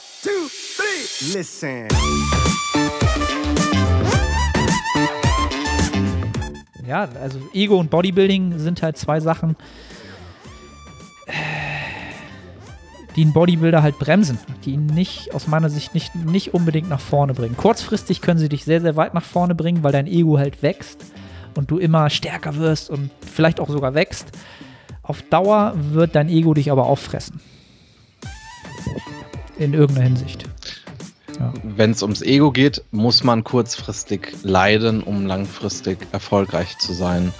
One, two, three. Listen. Ja, also Ego und Bodybuilding sind halt zwei Sachen, die einen Bodybuilder halt bremsen, die ihn nicht, aus meiner Sicht, nicht, nicht unbedingt nach vorne bringen. Kurzfristig können sie dich sehr, sehr weit nach vorne bringen, weil dein Ego halt wächst und du immer stärker wirst und vielleicht auch sogar wächst. Auf Dauer wird dein Ego dich aber auffressen. In irgendeiner Hinsicht. Ja. Wenn es ums Ego geht, muss man kurzfristig leiden, um langfristig erfolgreich zu sein.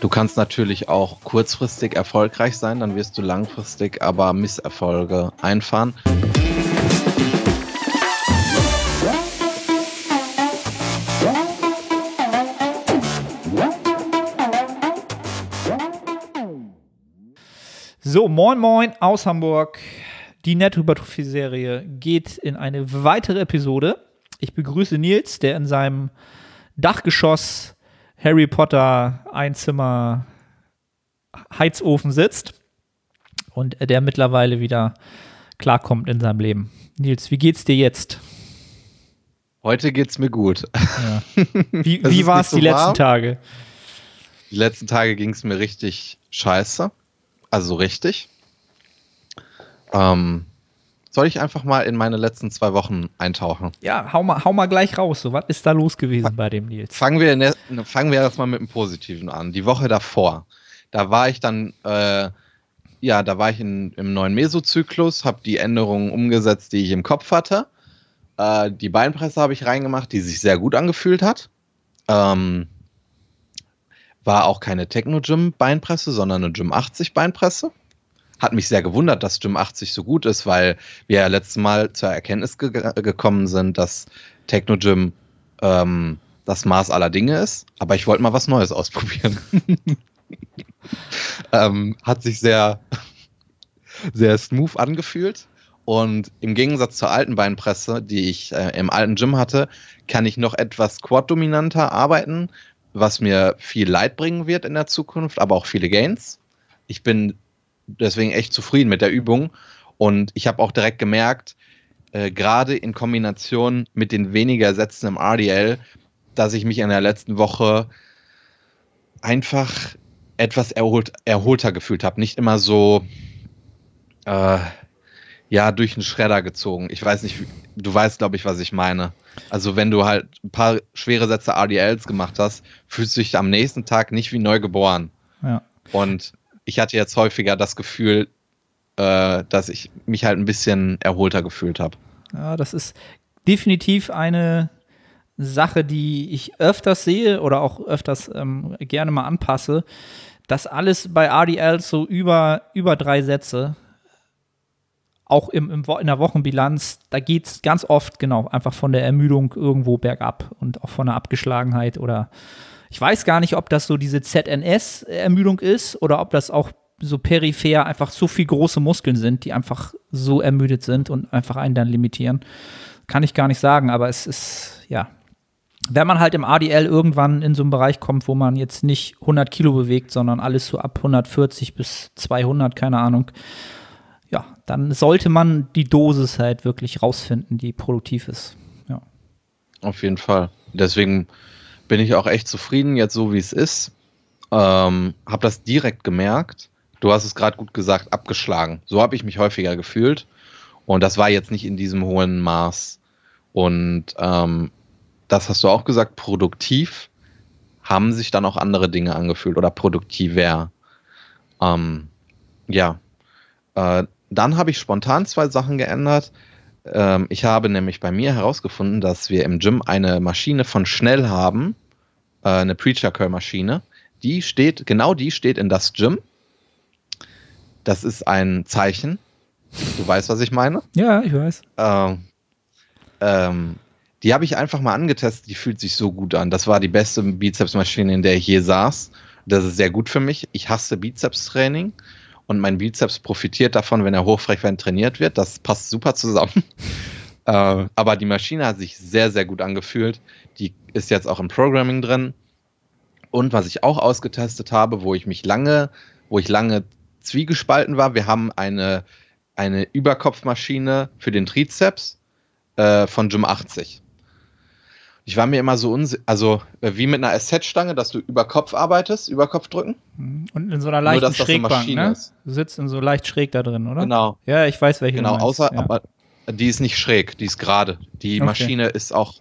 Du kannst natürlich auch kurzfristig erfolgreich sein, dann wirst du langfristig aber Misserfolge einfahren. So, moin moin aus Hamburg. Die Nettohypertrophie-Serie geht in eine weitere Episode. Ich begrüße Nils, der in seinem Dachgeschoss Harry Potter Einzimmer Heizofen sitzt und der mittlerweile wieder klarkommt in seinem Leben. Nils, wie geht's dir jetzt? Heute geht's mir gut. Ja. Wie, wie war es die letzten warm. Tage? Die letzten Tage ging es mir richtig scheiße. Also richtig. Ähm, soll ich einfach mal in meine letzten zwei Wochen eintauchen? Ja, hau mal, hau mal gleich raus. So, was ist da los gewesen bei dem Nils? Fangen wir, der, fangen wir erstmal mit dem Positiven an. Die Woche davor, da war ich dann, äh, ja, da war ich in, im neuen Mesozyklus, habe die Änderungen umgesetzt, die ich im Kopf hatte. Äh, die Beinpresse habe ich reingemacht, die sich sehr gut angefühlt hat. Ähm, war auch keine Techno-Gym-Beinpresse, sondern eine Gym 80 Beinpresse hat mich sehr gewundert, dass Gym 80 so gut ist, weil wir ja letztes Mal zur Erkenntnis ge gekommen sind, dass Techno Gym ähm, das Maß aller Dinge ist. Aber ich wollte mal was Neues ausprobieren. ähm, hat sich sehr, sehr smooth angefühlt. Und im Gegensatz zur alten Beinpresse, die ich äh, im alten Gym hatte, kann ich noch etwas quad-dominanter arbeiten, was mir viel Leid bringen wird in der Zukunft, aber auch viele Gains. Ich bin deswegen echt zufrieden mit der Übung. Und ich habe auch direkt gemerkt, äh, gerade in Kombination mit den weniger Sätzen im RDL, dass ich mich in der letzten Woche einfach etwas erholt, erholter gefühlt habe. Nicht immer so, äh, ja, durch den Schredder gezogen. Ich weiß nicht, du weißt, glaube ich, was ich meine. Also, wenn du halt ein paar schwere Sätze RDLs gemacht hast, fühlst du dich am nächsten Tag nicht wie neu geboren. Ja. Und ich hatte jetzt häufiger das Gefühl, äh, dass ich mich halt ein bisschen erholter gefühlt habe. Ja, das ist definitiv eine Sache, die ich öfters sehe oder auch öfters ähm, gerne mal anpasse. Das alles bei RDL so über, über drei Sätze, auch im, im, in der Wochenbilanz, da geht es ganz oft genau einfach von der Ermüdung irgendwo bergab und auch von der Abgeschlagenheit oder ich weiß gar nicht, ob das so diese ZNS-Ermüdung ist oder ob das auch so peripher einfach so viel große Muskeln sind, die einfach so ermüdet sind und einfach einen dann limitieren. Kann ich gar nicht sagen, aber es ist, ja. Wenn man halt im ADL irgendwann in so einen Bereich kommt, wo man jetzt nicht 100 Kilo bewegt, sondern alles so ab 140 bis 200, keine Ahnung, ja, dann sollte man die Dosis halt wirklich rausfinden, die produktiv ist. Ja. Auf jeden Fall. Deswegen bin ich auch echt zufrieden, jetzt so wie es ist. Ähm, habe das direkt gemerkt. Du hast es gerade gut gesagt, abgeschlagen. So habe ich mich häufiger gefühlt. Und das war jetzt nicht in diesem hohen Maß. Und ähm, das hast du auch gesagt, produktiv haben sich dann auch andere Dinge angefühlt oder produktiver. Ähm, ja. Äh, dann habe ich spontan zwei Sachen geändert. Ähm, ich habe nämlich bei mir herausgefunden, dass wir im Gym eine Maschine von Schnell haben, äh, eine Preacher Curl Maschine. Die steht, genau die steht in das Gym. Das ist ein Zeichen. Du weißt, was ich meine? Ja, ich weiß. Ähm, ähm, die habe ich einfach mal angetestet. Die fühlt sich so gut an. Das war die beste Bizepsmaschine, in der ich je saß. Das ist sehr gut für mich. Ich hasse Bizeps-Training und mein Bizeps profitiert davon, wenn er hochfrequent trainiert wird. Das passt super zusammen. Äh, aber die Maschine hat sich sehr, sehr gut angefühlt. Die ist jetzt auch im Programming drin. Und was ich auch ausgetestet habe, wo ich mich lange, wo ich lange zwiegespalten war, wir haben eine, eine Überkopfmaschine für den Trizeps äh, von Gym 80. Ich war mir immer so unsicher, also äh, wie mit einer SZ-Stange, dass du über Kopf arbeitest, über Kopf drücken. Mhm. Und in so einer leichten Nur, dass das eine Schrägbank, Maschine ne? ist. Du sitzt in so leicht schräg da drin, oder? Genau, Ja, ich weiß, welche genau, außer, ja. aber die ist nicht schräg, die ist gerade. Die Okay. Maschine ist auch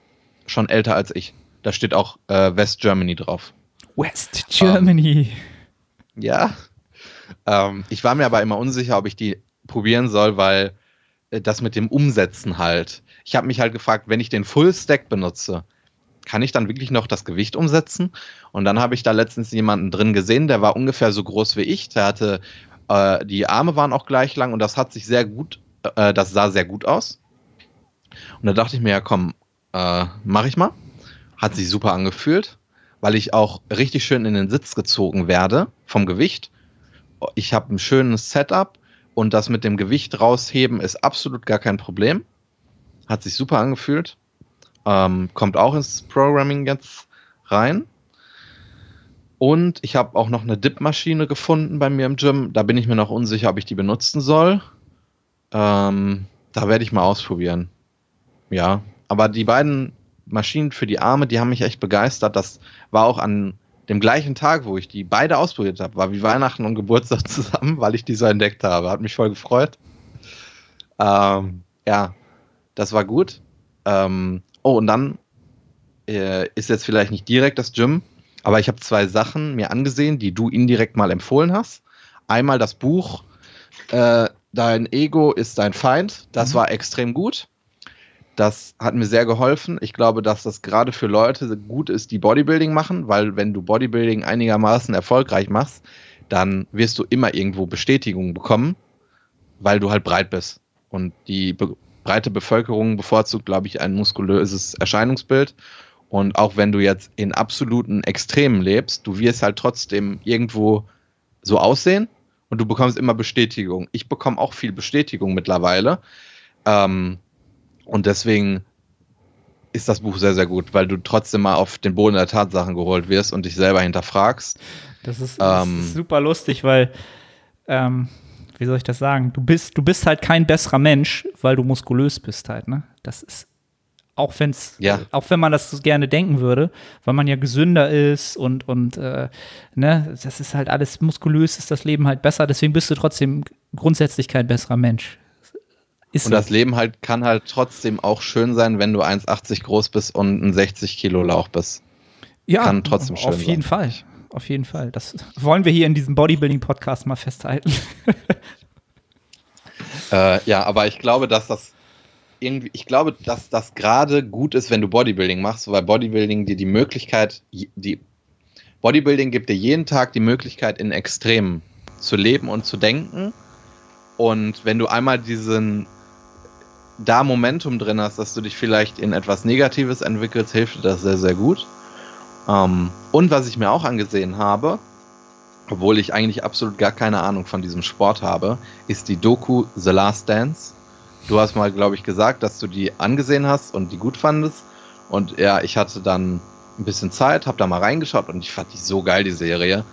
schon älter als ich. Da steht auch äh, West Germany drauf. West Germany. Ja. Ähm, ich war mir aber immer unsicher, ob ich die probieren soll, weil äh, das mit dem Umsetzen halt. Ich habe mich halt gefragt, wenn ich den Full Stack benutze, kann ich dann wirklich noch das Gewicht umsetzen? Und dann habe ich da letztens jemanden drin gesehen, der war ungefähr so groß wie ich. Der hatte, äh, die Arme waren auch gleich lang und das hat sich sehr gut, äh, das sah sehr gut aus. Und da dachte ich mir, ja komm, äh, mach ich mal. Hat sich super angefühlt, weil ich auch richtig schön in den Sitz gezogen werde vom Gewicht. Ich habe ein schönes Setup und das mit dem Gewicht rausheben ist absolut gar kein Problem. Hat sich super angefühlt. Ähm, kommt auch ins Programming jetzt rein. Und ich habe auch noch eine Dip-Maschine gefunden bei mir im Gym. Da bin ich mir noch unsicher, ob ich die benutzen soll. Ähm, da werde ich mal ausprobieren. Ja, aber die beiden Maschinen für die Arme, die haben mich echt begeistert. Das war auch an dem gleichen Tag, wo ich die beide ausprobiert habe. War wie Weihnachten und Geburtstag zusammen, weil ich die so entdeckt habe. Hat mich voll gefreut. Ähm, ja, das war gut. Ähm, oh, und dann äh, ist jetzt vielleicht nicht direkt das Gym, aber ich habe zwei Sachen mir angesehen, die du indirekt mal empfohlen hast. Einmal das Buch äh, Dein Ego ist dein Feind. Das Mhm. war extrem gut. Das hat mir sehr geholfen. Ich glaube, dass das gerade für Leute gut ist, die Bodybuilding machen, weil wenn du Bodybuilding einigermaßen erfolgreich machst, dann wirst du immer irgendwo Bestätigung bekommen, weil du halt breit bist. Und die be breite Bevölkerung bevorzugt, glaube ich, ein muskulöses Erscheinungsbild. Und auch wenn du jetzt in absoluten Extremen lebst, du wirst halt trotzdem irgendwo so aussehen und du bekommst immer Bestätigung. Ich bekomme auch viel Bestätigung mittlerweile. Ähm, und deswegen ist das Buch sehr, sehr gut, weil du trotzdem mal auf den Boden der Tatsachen geholt wirst und dich selber hinterfragst. Das ist, das Ähm, ist super lustig, weil, ähm, wie soll ich das sagen? Du bist, du bist halt kein besserer Mensch, weil du muskulös bist halt, ne? Das ist, auch wenn's, Ja. auch wenn man das so gerne denken würde, weil man ja gesünder ist und, und äh, ne, das ist halt alles muskulös, ist das Leben halt besser, deswegen bist du trotzdem grundsätzlich kein besserer Mensch. Ist Und so. das Leben halt kann halt trotzdem auch schön sein, wenn du 1,80 groß bist und ein 60 Kilo Lauch bist. ja, kann trotzdem schön Auf jeden sein. Fall. Auf jeden Fall. Das wollen wir hier in diesem Bodybuilding-Podcast mal festhalten. Äh, ja, aber ich glaube, dass das irgendwie, ich glaube, dass das gerade gut ist, wenn du Bodybuilding machst, weil Bodybuilding dir die Möglichkeit, die Bodybuilding gibt dir jeden Tag die Möglichkeit, in Extremen zu leben und zu denken. Und wenn du einmal diesen da Momentum drin hast, dass du dich vielleicht in etwas Negatives entwickelst, hilft dir das sehr, sehr gut. Ähm, und was ich mir auch angesehen habe, obwohl ich eigentlich absolut gar keine Ahnung von diesem Sport habe, ist die Doku The Last Dance. Du hast mal, glaube ich, gesagt, dass du die angesehen hast und die gut fandest. Und ja, ich hatte dann ein bisschen Zeit, habe da mal reingeschaut und ich fand die so geil, die Serie.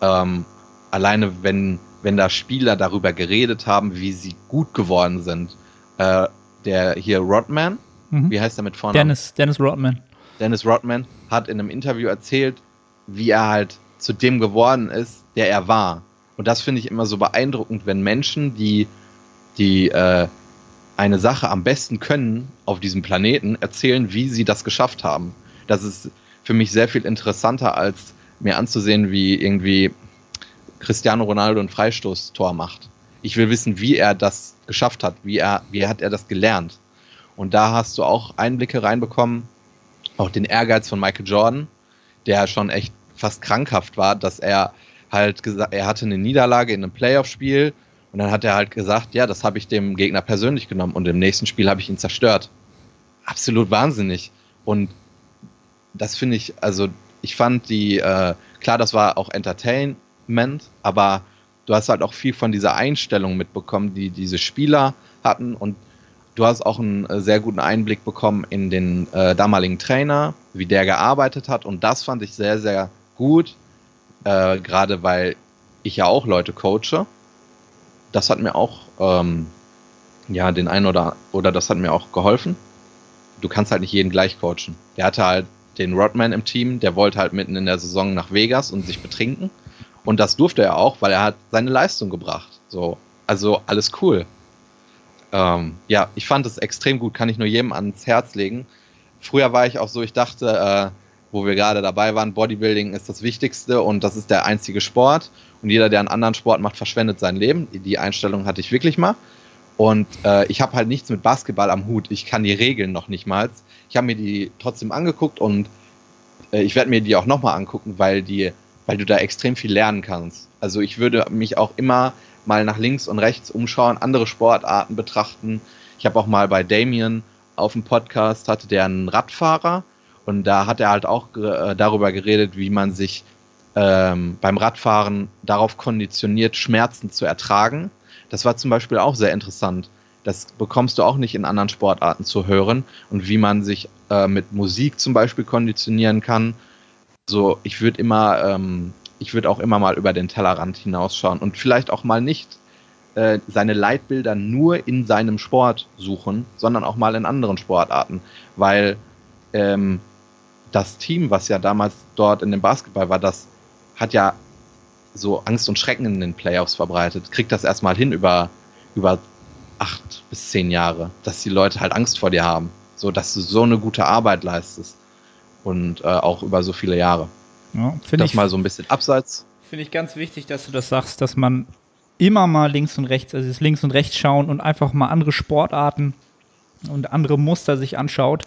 Ähm, alleine, wenn, wenn da Spieler darüber geredet haben, wie sie gut geworden sind. Äh, der hier Rodman, Mhm. wie heißt der mit Vornamen? Dennis, Dennis Rodman. Dennis Rodman hat in einem Interview erzählt, wie er halt zu dem geworden ist, der er war. Und das finde ich immer so beeindruckend, wenn Menschen, die, die äh, eine Sache am besten können auf diesem Planeten, erzählen, wie sie das geschafft haben. Das ist für mich sehr viel interessanter, als mir anzusehen, wie irgendwie Cristiano Ronaldo ein Freistoßtor macht. Ich will wissen, wie er das geschafft hat, wie er, wie hat er das gelernt. Und da hast du auch Einblicke reinbekommen, auch den Ehrgeiz von Michael Jordan, der schon echt fast krankhaft war, dass er halt gesagt, er hatte eine Niederlage in einem Playoff-Spiel und dann hat er halt gesagt, ja, das habe ich dem Gegner persönlich genommen und im nächsten Spiel habe ich ihn zerstört. Absolut wahnsinnig. Und das finde ich, also ich fand die, äh, klar, das war auch Entertainment, aber du hast halt auch viel von dieser Einstellung mitbekommen, die diese Spieler hatten und du hast auch einen äh, sehr guten Einblick bekommen in den äh, damaligen Trainer, wie der gearbeitet hat und das fand ich sehr, sehr gut, äh, gerade weil ich ja auch Leute coache. Das hat mir auch ähm, ja, den einen oder, oder das hat mir auch geholfen. Du kannst halt nicht jeden gleich coachen. Der hatte halt den Rodman im Team, der wollte halt mitten in der Saison nach Vegas und sich betrinken. Und das durfte er auch, weil er hat seine Leistung gebracht. So, also alles cool. Ähm, ja, ich fand es extrem gut, kann ich nur jedem ans Herz legen. Früher war ich auch so, ich dachte, äh, wo wir gerade dabei waren, Bodybuilding ist das Wichtigste und das ist der einzige Sport. Und jeder, der einen anderen Sport macht, verschwendet sein Leben. Die Einstellung hatte ich wirklich mal. Und äh, ich habe halt nichts mit Basketball am Hut. Ich kann die Regeln noch nicht mal. Ich habe mir die trotzdem angeguckt und äh, ich werde mir die auch nochmal angucken, weil die, weil du da extrem viel lernen kannst. Also ich würde mich auch immer mal nach links und rechts umschauen, andere Sportarten betrachten. Ich habe auch mal bei Damien auf dem Podcast hatte der einen Radfahrer und da hat er halt auch äh, darüber geredet, wie man sich ähm, beim Radfahren darauf konditioniert, Schmerzen zu ertragen. Das war zum Beispiel auch sehr interessant. Das bekommst du auch nicht in anderen Sportarten zu hören und wie man sich äh, mit Musik zum Beispiel konditionieren kann. So, ich würde immer ähm, ich würde auch immer mal über den Tellerrand hinausschauen und vielleicht auch mal nicht äh, seine Leitbilder nur in seinem Sport suchen, sondern auch mal in anderen Sportarten, weil ähm, das Team, was ja damals dort in dem Basketball war, das hat ja so Angst und Schrecken in den Playoffs verbreitet, kriegt das erstmal hin über, über acht bis zehn Jahre, dass die Leute halt Angst vor dir haben, so dass du so eine gute Arbeit leistest und äh, auch über so viele Jahre. Ja, das ich, mal so ein bisschen abseits. Finde ich ganz wichtig, dass du das sagst, dass man immer mal links und rechts, also das links und rechts schauen und einfach mal andere Sportarten und andere Muster sich anschaut,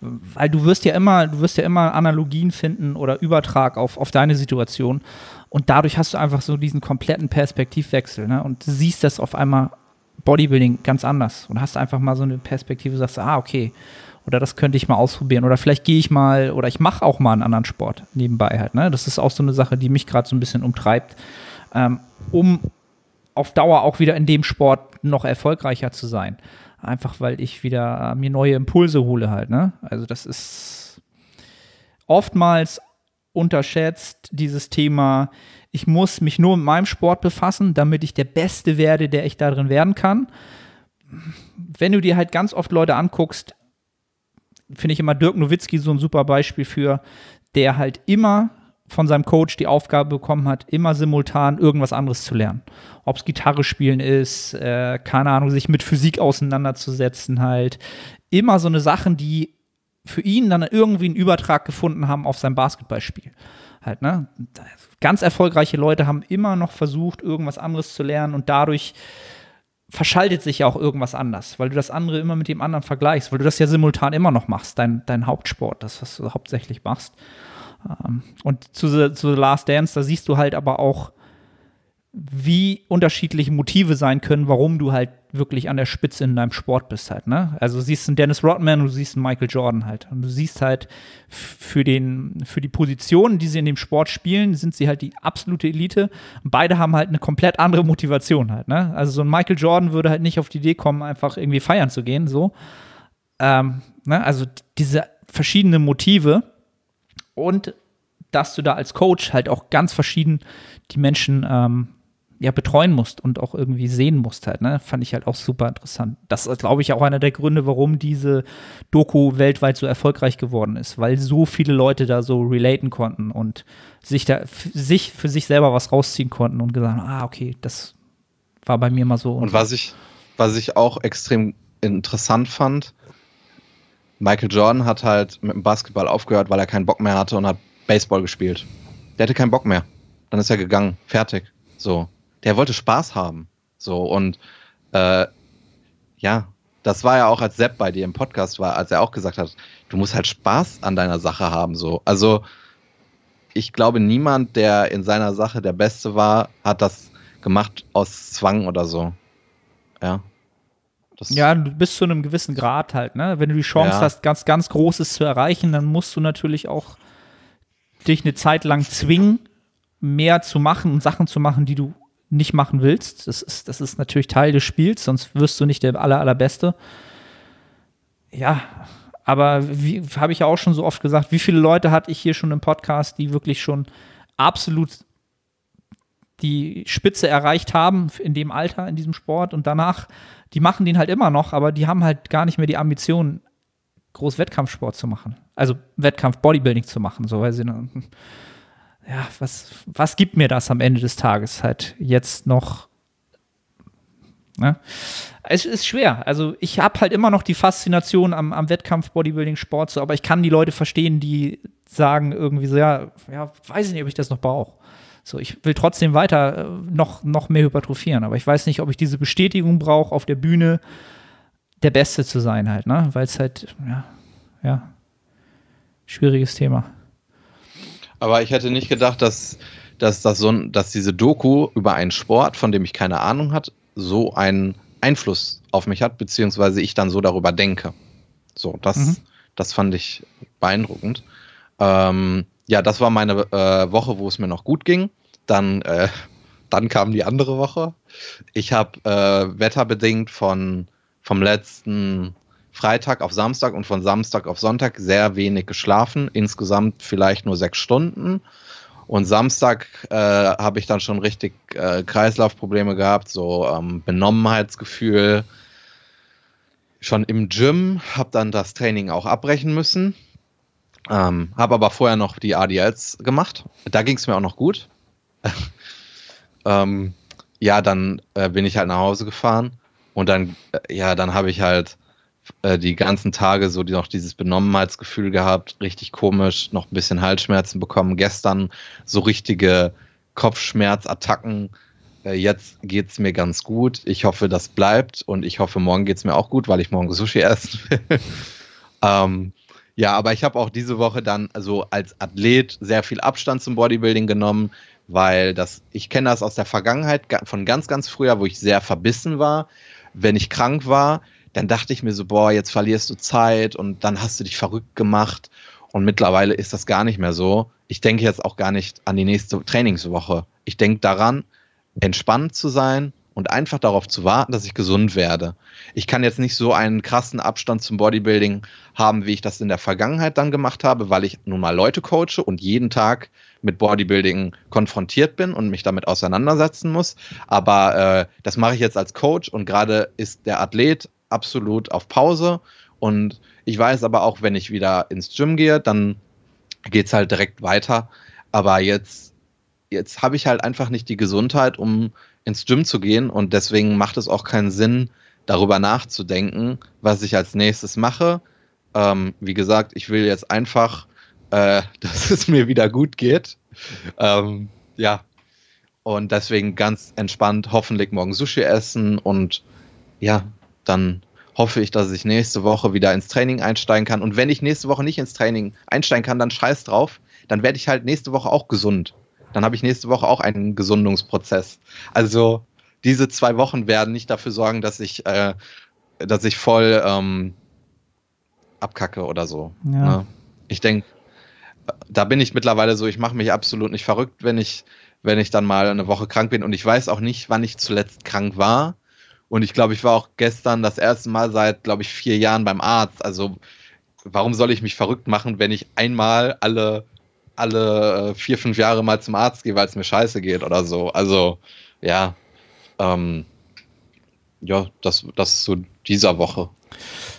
weil du wirst ja immer, du wirst ja immer Analogien finden oder Übertrag auf, auf deine Situation und dadurch hast du einfach so diesen kompletten Perspektivwechsel ne? und du siehst das auf einmal Bodybuilding ganz anders und hast einfach mal so eine Perspektive, sagst, ah, okay, oder das könnte ich mal ausprobieren oder vielleicht gehe ich mal oder ich mache auch mal einen anderen Sport nebenbei halt. Ne? Das ist auch so eine Sache, die mich gerade so ein bisschen umtreibt, ähm, um auf Dauer auch wieder in dem Sport noch erfolgreicher zu sein. Einfach weil ich wieder äh, mir neue Impulse hole halt. Ne? Also das ist oftmals unterschätzt dieses Thema, ich muss mich nur mit meinem Sport befassen, damit ich der Beste werde, der ich darin werden kann. Wenn du dir halt ganz oft Leute anguckst, finde ich immer Dirk Nowitzki so ein super Beispiel für, der halt immer von seinem Coach die Aufgabe bekommen hat, immer simultan irgendwas anderes zu lernen. Ob es Gitarre spielen ist, äh, keine Ahnung, sich mit Physik auseinanderzusetzen, halt. Immer so eine Sachen, die für ihn dann irgendwie einen Übertrag gefunden haben auf sein Basketballspiel. Halt, ne? Ganz erfolgreiche Leute haben immer noch versucht, irgendwas anderes zu lernen und dadurch verschaltet sich ja auch irgendwas anders, weil du das andere immer mit dem anderen vergleichst, weil du das ja simultan immer noch machst, dein, dein Hauptsport, das, was du hauptsächlich machst. Ähm, und zu The, zu The Last Dance, da siehst du halt aber auch, wie unterschiedliche Motive sein können, warum du halt wirklich an der Spitze in deinem Sport bist halt, ne? Also du siehst einen Dennis Rodman und du siehst einen Michael Jordan halt. Und du siehst halt für den, für die Positionen, die sie in dem Sport spielen, sind sie halt die absolute Elite. Und beide haben halt eine komplett andere Motivation halt, ne? Also so ein Michael Jordan würde halt nicht auf die Idee kommen, einfach irgendwie feiern zu gehen, so. Ähm, ne? Also diese verschiedenen Motive und dass du da als Coach halt auch ganz verschieden die Menschen ähm, ja, betreuen musst und auch irgendwie sehen musst halt, ne? Fand ich halt auch super interessant. Das ist, glaube ich, auch einer der Gründe, warum diese Doku weltweit so erfolgreich geworden ist, weil so viele Leute da so relaten konnten und sich da sich für sich selber was rausziehen konnten und gesagt, ah, okay, das war bei mir mal so. Und, und was ich, was ich auch extrem interessant fand, Michael Jordan hat halt mit dem Basketball aufgehört, weil er keinen Bock mehr hatte und hat Baseball gespielt. Der hatte keinen Bock mehr. Dann ist er gegangen. Fertig. So der wollte Spaß haben. So und äh, ja, das war ja auch, als Sepp bei dir im Podcast war, als er auch gesagt hat, du musst halt Spaß an deiner Sache haben. So, also ich glaube, niemand, der in seiner Sache der Beste war, hat das gemacht aus Zwang oder so. Ja. Das ja, du bist zu einem gewissen Grad halt, ne? Wenn du die Chance ja. hast, ganz, ganz Großes zu erreichen, dann musst du natürlich auch dich eine Zeit lang zwingen, mehr zu machen und Sachen zu machen, die du nicht machen willst. Das ist, das ist natürlich Teil des Spiels, sonst wirst du nicht der aller, allerbeste. Ja, aber wie habe ich ja auch schon so oft gesagt, wie viele Leute hatte ich hier schon im Podcast, die wirklich schon absolut die Spitze erreicht haben in dem Alter, in diesem Sport und danach, die machen den halt immer noch, aber die haben halt gar nicht mehr die Ambition, groß Wettkampfsport zu machen. Also Wettkampf Bodybuilding zu machen, so weil sie ja, was, was gibt mir das am Ende des Tages halt jetzt noch? Ne? Es ist schwer. Also ich habe halt immer noch die Faszination am, am Wettkampf Bodybuilding Sport, aber ich kann die Leute verstehen, die sagen irgendwie so, ja, ja, weiß ich nicht, ob ich das noch brauche. So, ich will trotzdem weiter äh, noch, noch mehr hypertrophieren, aber ich weiß nicht, ob ich diese Bestätigung brauche, auf der Bühne der Beste zu sein halt, ne? Weil es halt, ja, ja, schwieriges Thema. Aber ich hätte nicht gedacht, dass, dass, dass, so dass diese Doku über einen Sport, von dem ich keine Ahnung hatte, so einen Einfluss auf mich hat, beziehungsweise ich dann so darüber denke. So, das, mhm. das fand ich beeindruckend. Ähm, ja, das war meine äh, Woche, wo es mir noch gut ging. Dann, äh, dann kam die andere Woche. Ich habe äh, wetterbedingt von, vom letzten Freitag auf Samstag und von Samstag auf Sonntag sehr wenig geschlafen. Insgesamt vielleicht nur sechs Stunden. Und Samstag äh, habe ich dann schon richtig äh, Kreislaufprobleme gehabt, so ähm, Benommenheitsgefühl. Schon im Gym, habe dann das Training auch abbrechen müssen. Ähm, habe aber vorher noch die ADLs gemacht. Da ging es mir auch noch gut. ähm, ja, dann äh, bin ich halt nach Hause gefahren und dann, äh, ja, dann habe ich halt äh, die ganzen Tage so die, noch dieses Benommenheitsgefühl gehabt, richtig komisch, noch ein bisschen Halsschmerzen bekommen. Gestern so richtige Kopfschmerzattacken. Äh, jetzt geht es mir ganz gut. Ich hoffe, das bleibt und ich hoffe, morgen geht es mir auch gut, weil ich morgen Sushi essen will. ähm, ja, aber ich habe auch diese Woche dann also als Athlet sehr viel Abstand zum Bodybuilding genommen, weil das, ich kenne das aus der Vergangenheit von ganz, ganz früher, wo ich sehr verbissen war. Wenn ich krank war, dann dachte ich mir so, boah, jetzt verlierst du Zeit und dann hast du dich verrückt gemacht. Und mittlerweile ist das gar nicht mehr so. Ich denke jetzt auch gar nicht an die nächste Trainingswoche. Ich denke daran, entspannt zu sein und einfach darauf zu warten, dass ich gesund werde. Ich kann jetzt nicht so einen krassen Abstand zum Bodybuilding haben, wie ich das in der Vergangenheit dann gemacht habe, weil ich nun mal Leute coache und jeden Tag mit Bodybuilding konfrontiert bin und mich damit auseinandersetzen muss. Aber äh, das mache ich jetzt als Coach und gerade ist der Athlet absolut auf Pause. Und ich weiß aber auch, wenn ich wieder ins Gym gehe, dann geht es halt direkt weiter. Aber jetzt, jetzt habe ich halt einfach nicht die Gesundheit, um ins Gym zu gehen. Und deswegen macht es auch keinen Sinn, darüber nachzudenken, was ich als nächstes mache. Ähm, wie gesagt, ich will jetzt einfach, äh, dass es mir wieder gut geht. Ähm, ja. Und deswegen ganz entspannt hoffentlich morgen Sushi essen und ja, dann hoffe ich, dass ich nächste Woche wieder ins Training einsteigen kann. Und wenn ich nächste Woche nicht ins Training einsteigen kann, dann scheiß drauf. Dann werde ich halt nächste Woche auch gesund. Dann habe ich nächste Woche auch einen Gesundungsprozess. Also diese zwei Wochen werden nicht dafür sorgen, dass ich, äh, dass ich voll ähm, abkacke oder so. Ja. Ne? Ich denke, da bin ich mittlerweile so, ich mache mich absolut nicht verrückt, wenn ich, wenn ich dann mal eine Woche krank bin. Und ich weiß auch nicht, wann ich zuletzt krank war. Und ich glaube, ich war auch gestern das erste Mal seit, glaube ich, vier Jahren beim Arzt. Also warum soll ich mich verrückt machen, wenn ich einmal alle, alle äh, vier, fünf Jahre mal zum Arzt gehe, weil es mir scheiße geht oder so. Also ja, ähm, ja, das, das ist so dieser Woche.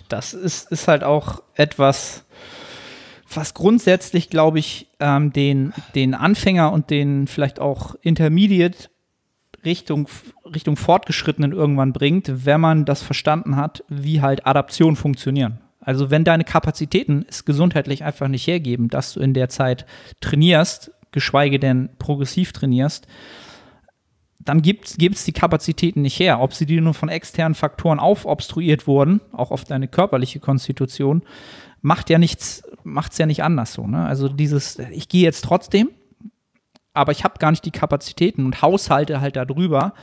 Das ist, ist halt auch etwas, was grundsätzlich, glaube ich, ähm, den, den Anfänger und den vielleicht auch Intermediate Richtung, Richtung Fortgeschrittenen irgendwann bringt, wenn man das verstanden hat, wie halt Adaption funktionieren. Also wenn deine Kapazitäten es gesundheitlich einfach nicht hergeben, dass du in der Zeit trainierst, geschweige denn progressiv trainierst, dann gibt es die Kapazitäten nicht her. Ob sie dir nur von externen Faktoren aufobstruiert wurden, auch auf deine körperliche Konstitution, macht ja nichts, macht es ja nicht anders so. Ne? Also dieses, ich gehe jetzt trotzdem, aber ich habe gar nicht die Kapazitäten und haushalte halt darüber,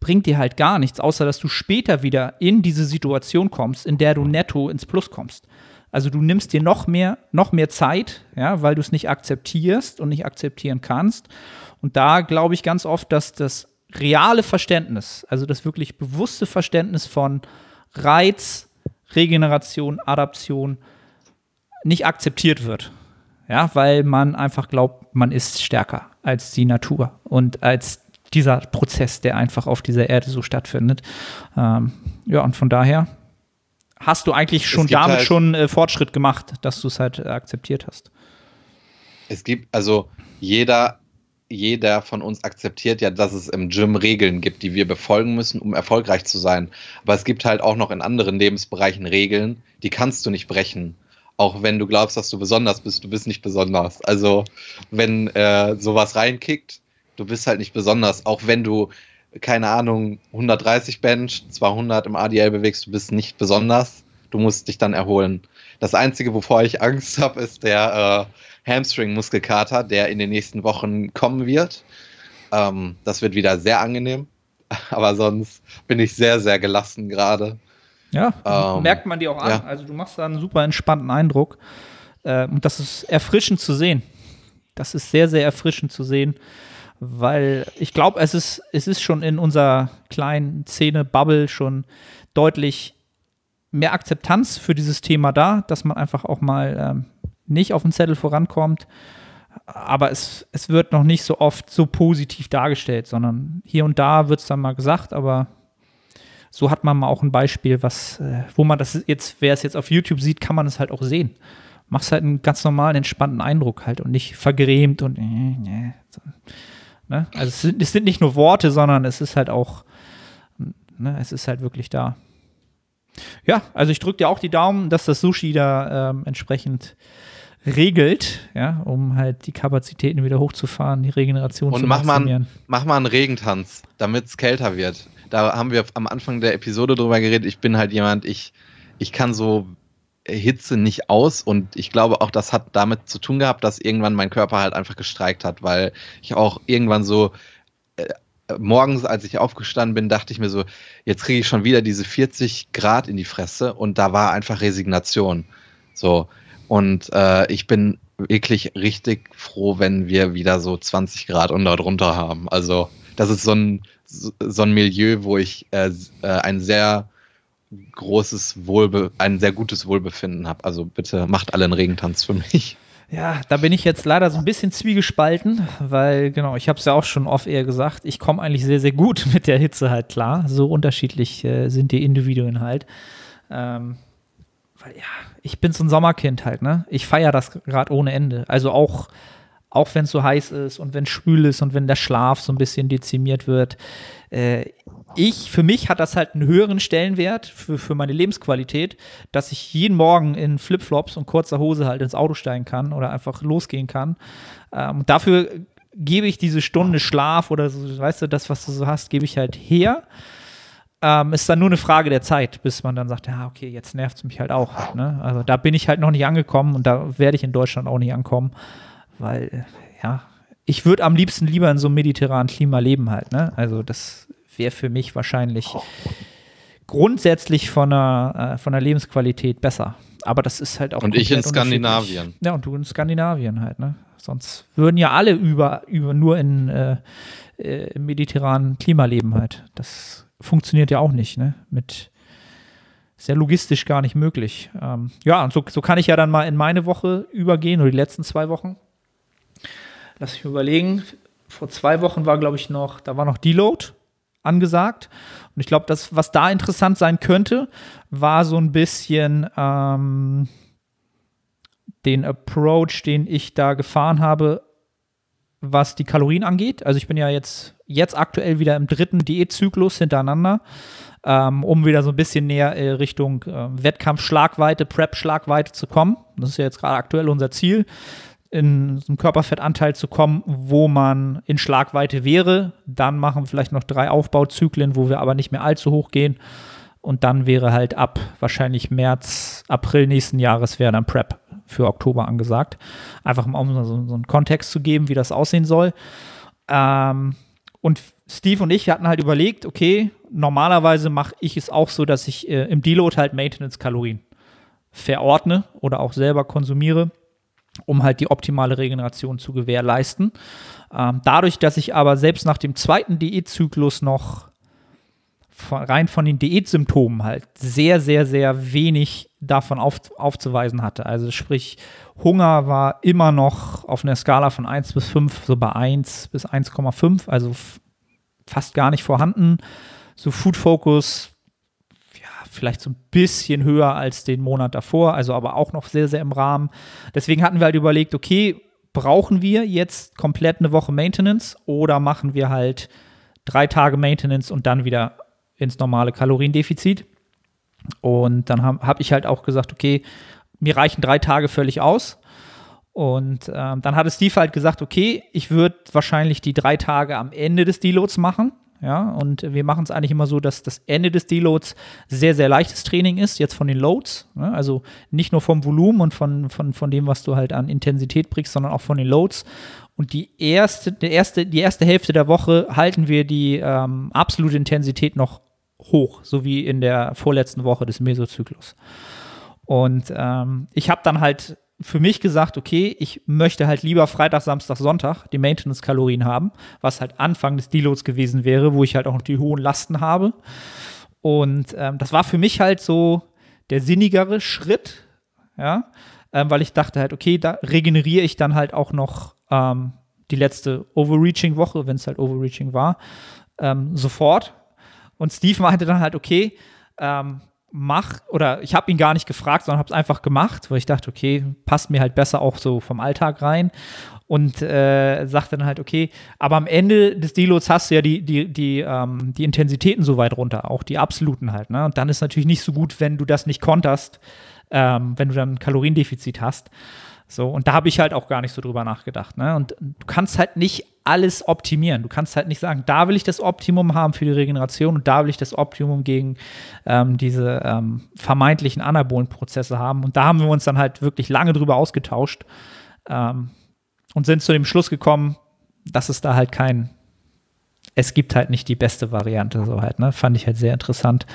bringt dir halt gar nichts, außer dass du später wieder in diese Situation kommst, in der du netto ins Plus kommst. Also du nimmst dir noch mehr, noch mehr Zeit, ja, weil du es nicht akzeptierst und nicht akzeptieren kannst. Und da glaube ich ganz oft, dass das reale Verständnis, also das wirklich bewusste Verständnis von Reiz, Regeneration, Adaption nicht akzeptiert wird. Ja, weil man einfach glaubt, man ist stärker als die Natur und als dieser Prozess, der einfach auf dieser Erde so stattfindet. Ähm, ja, und von daher hast du eigentlich schon damit halt schon äh, Fortschritt gemacht, dass du es halt äh, akzeptiert hast. Es gibt, also jeder, jeder von uns akzeptiert ja, dass es im Gym Regeln gibt, die wir befolgen müssen, um erfolgreich zu sein. Aber es gibt halt auch noch in anderen Lebensbereichen Regeln, die kannst du nicht brechen. Auch wenn du glaubst, dass du besonders bist, du bist nicht besonders. Also, wenn äh, sowas reinkickt, du bist halt nicht besonders. Auch wenn du keine Ahnung, 130 Bench, 200 im ADL bewegst, du bist nicht besonders. Du musst dich dann erholen. Das Einzige, wovor ich Angst habe, ist der äh, Hamstring-Muskelkater, der in den nächsten Wochen kommen wird. Ähm, das wird wieder sehr angenehm. Aber sonst bin ich sehr, sehr gelassen gerade. Ja, ähm, merkt man dir auch an. Ja. Also du machst da einen super entspannten Eindruck. Äh, und das ist erfrischend zu sehen. Das ist sehr, sehr erfrischend zu sehen weil ich glaube, es ist, es ist schon in unserer kleinen Szene-Bubble schon deutlich mehr Akzeptanz für dieses Thema da, dass man einfach auch mal ähm, nicht auf den Zettel vorankommt. Aber es, es wird noch nicht so oft so positiv dargestellt, sondern hier und da wird es dann mal gesagt, aber so hat man mal auch ein Beispiel, was, äh, wo man das jetzt, wer es jetzt auf YouTube sieht, kann man es halt auch sehen. Machst halt einen ganz normalen, entspannten Eindruck halt und nicht vergrämt und äh, äh, so. Ne? Also es sind, es sind, nicht nur Worte, sondern es ist halt auch, ne, es ist halt wirklich da. Ja, also ich drücke dir auch die Daumen, dass das Sushi da ähm, entsprechend regelt, ja, um halt die Kapazitäten wieder hochzufahren, die Regeneration Und zu mach maximieren. Und mach mal einen Regentanz, damit es kälter wird. Da haben wir am Anfang der Episode drüber geredet. Ich bin halt jemand, ich, ich kann so Hitze nicht aus und ich glaube auch, das hat damit zu tun gehabt, dass irgendwann mein Körper halt einfach gestreikt hat, weil ich auch irgendwann so äh, morgens, als ich aufgestanden bin, dachte ich mir so, jetzt kriege ich schon wieder diese 40 Grad in die Fresse und da war einfach Resignation. So und äh, ich bin wirklich richtig froh, wenn wir wieder so 20 Grad und darunter haben. Also das ist so ein so ein Milieu, wo ich äh, äh ein sehr großes Wohlbe ein sehr gutes Wohlbefinden habe. Also bitte macht alle einen Regentanz für mich. Ja, da bin ich jetzt leider so ein bisschen zwiegespalten, weil genau, ich habe es ja auch schon oft eher gesagt, ich komme eigentlich sehr, sehr gut mit der Hitze halt klar. So unterschiedlich äh, sind die Individuen halt. Ähm, weil ja, ich bin so ein Sommerkind halt, ne? Ich feiere das gerade ohne Ende. Also auch, auch wenn es so heiß ist und wenn es schwül ist und wenn der Schlaf so ein bisschen dezimiert wird. Äh, ich, für mich hat das halt einen höheren Stellenwert für, für meine Lebensqualität, dass ich jeden Morgen in Flipflops und kurzer Hose halt ins Auto steigen kann oder einfach losgehen kann. Ähm, dafür gebe ich diese Stunde Schlaf oder so, weißt du, das, was du so hast, gebe ich halt her. Ähm, ist dann nur eine Frage der Zeit, bis man dann sagt, ja, okay, jetzt nervt es mich halt auch. Ne? Also da bin ich halt noch nicht angekommen und da werde ich in Deutschland auch nicht ankommen, weil, ja, ich würde am liebsten lieber in so einem mediterranen Klima leben halt. Ne? Also das wäre für mich wahrscheinlich grundsätzlich von der, äh, von der Lebensqualität besser. Aber das ist halt auch. Und ich in Skandinavien. Ja, und du in Skandinavien halt, ne? Sonst würden ja alle über, über nur in äh, äh, im mediterranen Klima leben halt. Das funktioniert ja auch nicht, ne? Mit sehr logistisch gar nicht möglich. Ähm, ja, und so, so kann ich ja dann mal in meine Woche übergehen oder die letzten zwei Wochen. Lass mich überlegen. Vor zwei Wochen war, glaube ich, noch, da war noch Deload angesagt. Und ich glaube, das, was da interessant sein könnte, war so ein bisschen ähm, den Approach, den ich da gefahren habe, was die Kalorien angeht. Also ich bin ja jetzt, jetzt aktuell wieder im dritten Diätzyklus hintereinander, ähm, um wieder so ein bisschen näher äh, Richtung äh, Wettkampf-Schlagweite, Prep-Schlagweite zu kommen. Das ist ja jetzt gerade aktuell unser Ziel in so einen Körperfettanteil zu kommen, wo man in Schlagweite wäre. Dann machen wir vielleicht noch drei Aufbauzyklen, wo wir aber nicht mehr allzu hoch gehen. Und dann wäre halt ab wahrscheinlich März, April nächsten Jahres wäre dann Prep für Oktober angesagt. Einfach mal um so, so einen Kontext zu geben, wie das aussehen soll. Ähm, und Steve und ich hatten halt überlegt, okay, normalerweise mache ich es auch so, dass ich äh, im Deload halt Maintenance-Kalorien verordne oder auch selber konsumiere um halt die optimale Regeneration zu gewährleisten. Ähm, dadurch, dass ich aber selbst nach dem zweiten Diätzyklus noch von, rein von den Diätsymptomen halt sehr, sehr, sehr wenig davon auf, aufzuweisen hatte. Also sprich, Hunger war immer noch auf einer Skala von 1 bis 5, so bei 1 bis 1,5, also fast gar nicht vorhanden. So Food Focus, vielleicht so ein bisschen höher als den Monat davor, also aber auch noch sehr, sehr im Rahmen. Deswegen hatten wir halt überlegt, okay, brauchen wir jetzt komplett eine Woche Maintenance oder machen wir halt drei Tage Maintenance und dann wieder ins normale Kaloriendefizit? Und dann habe hab ich halt auch gesagt, okay, mir reichen drei Tage völlig aus. Und ähm, dann hatte Steve halt gesagt, okay, ich würde wahrscheinlich die drei Tage am Ende des Deloads machen. Ja, und wir machen es eigentlich immer so, dass das Ende des Deloads sehr, sehr leichtes Training ist, jetzt von den Loads. Ja, also nicht nur vom Volumen und von, von, von dem, was du halt an Intensität bringst, sondern auch von den Loads. Und die erste, die erste, die erste Hälfte der Woche halten wir die ähm, absolute Intensität noch hoch, so wie in der vorletzten Woche des Mesozyklus. Und ähm, ich habe dann halt für mich gesagt, okay, ich möchte halt lieber Freitag, Samstag, Sonntag die Maintenance-Kalorien haben, was halt Anfang des Deloads gewesen wäre, wo ich halt auch noch die hohen Lasten habe. Und ähm, das war für mich halt so der sinnigere Schritt, ja, ähm, weil ich dachte halt, okay, da regeneriere ich dann halt auch noch ähm, die letzte Overreaching-Woche, wenn es halt Overreaching war, ähm, sofort. Und Steve meinte dann halt, okay, ähm, mach, oder ich habe ihn gar nicht gefragt, sondern habe es einfach gemacht, weil ich dachte, okay, passt mir halt besser auch so vom Alltag rein. Und äh, sagt dann halt, okay, aber am Ende des Deloads hast du ja die, die, die, ähm, die Intensitäten so weit runter, auch die absoluten halt. Ne? Und dann ist natürlich nicht so gut, wenn du das nicht konterst, ähm, wenn du dann ein Kaloriendefizit hast. So, und da habe ich halt auch gar nicht so drüber nachgedacht. Ne? Und du kannst halt nicht alles optimieren. Du kannst halt nicht sagen, da will ich das Optimum haben für die Regeneration und da will ich das Optimum gegen ähm, diese ähm, vermeintlichen anabolen Prozesse haben. Und da haben wir uns dann halt wirklich lange drüber ausgetauscht ähm, und sind zu dem Schluss gekommen, dass es da halt kein, es gibt halt nicht die beste Variante, so halt, ne? Fand ich halt sehr interessant.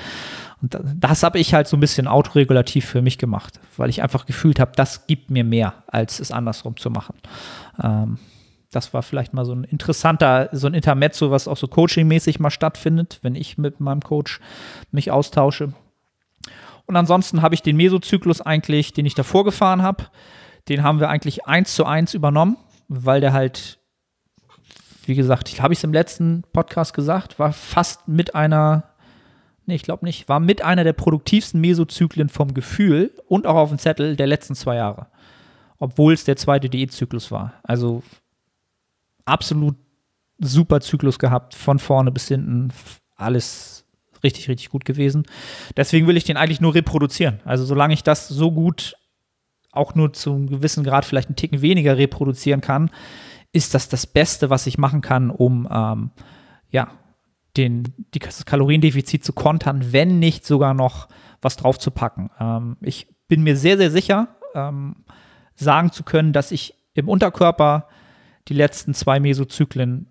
Und das habe ich halt so ein bisschen autoregulativ für mich gemacht, weil ich einfach gefühlt habe, das gibt mir mehr, als es andersrum zu machen. Ähm, das war vielleicht mal so ein interessanter, so ein Intermezzo, was auch so coachingmäßig mal stattfindet, wenn ich mit meinem Coach mich austausche. Und ansonsten habe ich den Mesozyklus eigentlich, den ich davor gefahren habe, den haben wir eigentlich eins zu eins übernommen, weil der halt, wie gesagt, habe ich es im letzten Podcast gesagt, war fast mit einer Nee, ich glaube nicht. War mit einer der produktivsten Mesozyklen vom Gefühl und auch auf dem Zettel der letzten zwei Jahre. Obwohl es der zweite Diätzyklus war. Also absolut super Zyklus gehabt, von vorne bis hinten. Alles richtig, richtig gut gewesen. Deswegen will ich den eigentlich nur reproduzieren. Also solange ich das so gut auch nur zu einem gewissen Grad vielleicht einen Ticken weniger reproduzieren kann, ist das das Beste, was ich machen kann, um ähm, ja, den, die, das Kaloriendefizit zu kontern, wenn nicht sogar noch was draufzupacken. Ähm, ich bin mir sehr, sehr sicher, ähm, sagen zu können, dass ich im Unterkörper die letzten zwei Mesozyklen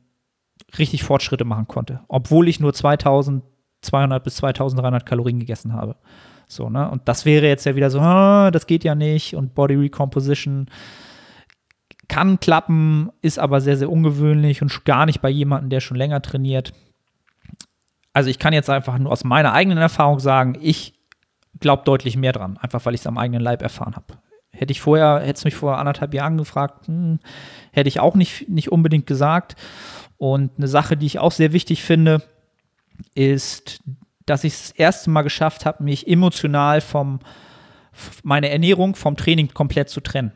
richtig Fortschritte machen konnte, obwohl ich nur 2200 bis 2300 Kalorien gegessen habe. So, ne? Und das wäre jetzt ja wieder so, ah, das geht ja nicht und Body Recomposition kann klappen, ist aber sehr, sehr ungewöhnlich und gar nicht bei jemandem, der schon länger trainiert also ich kann jetzt einfach nur aus meiner eigenen Erfahrung sagen, ich glaube deutlich mehr dran, einfach weil ich es am eigenen Leib erfahren habe. Hätte ich vorher, hätte es mich vor anderthalb Jahren gefragt, hm, hätte ich auch nicht, nicht unbedingt gesagt. Und eine Sache, die ich auch sehr wichtig finde, ist, dass ich es das erste Mal geschafft habe, mich emotional vom meine Ernährung vom Training komplett zu trennen.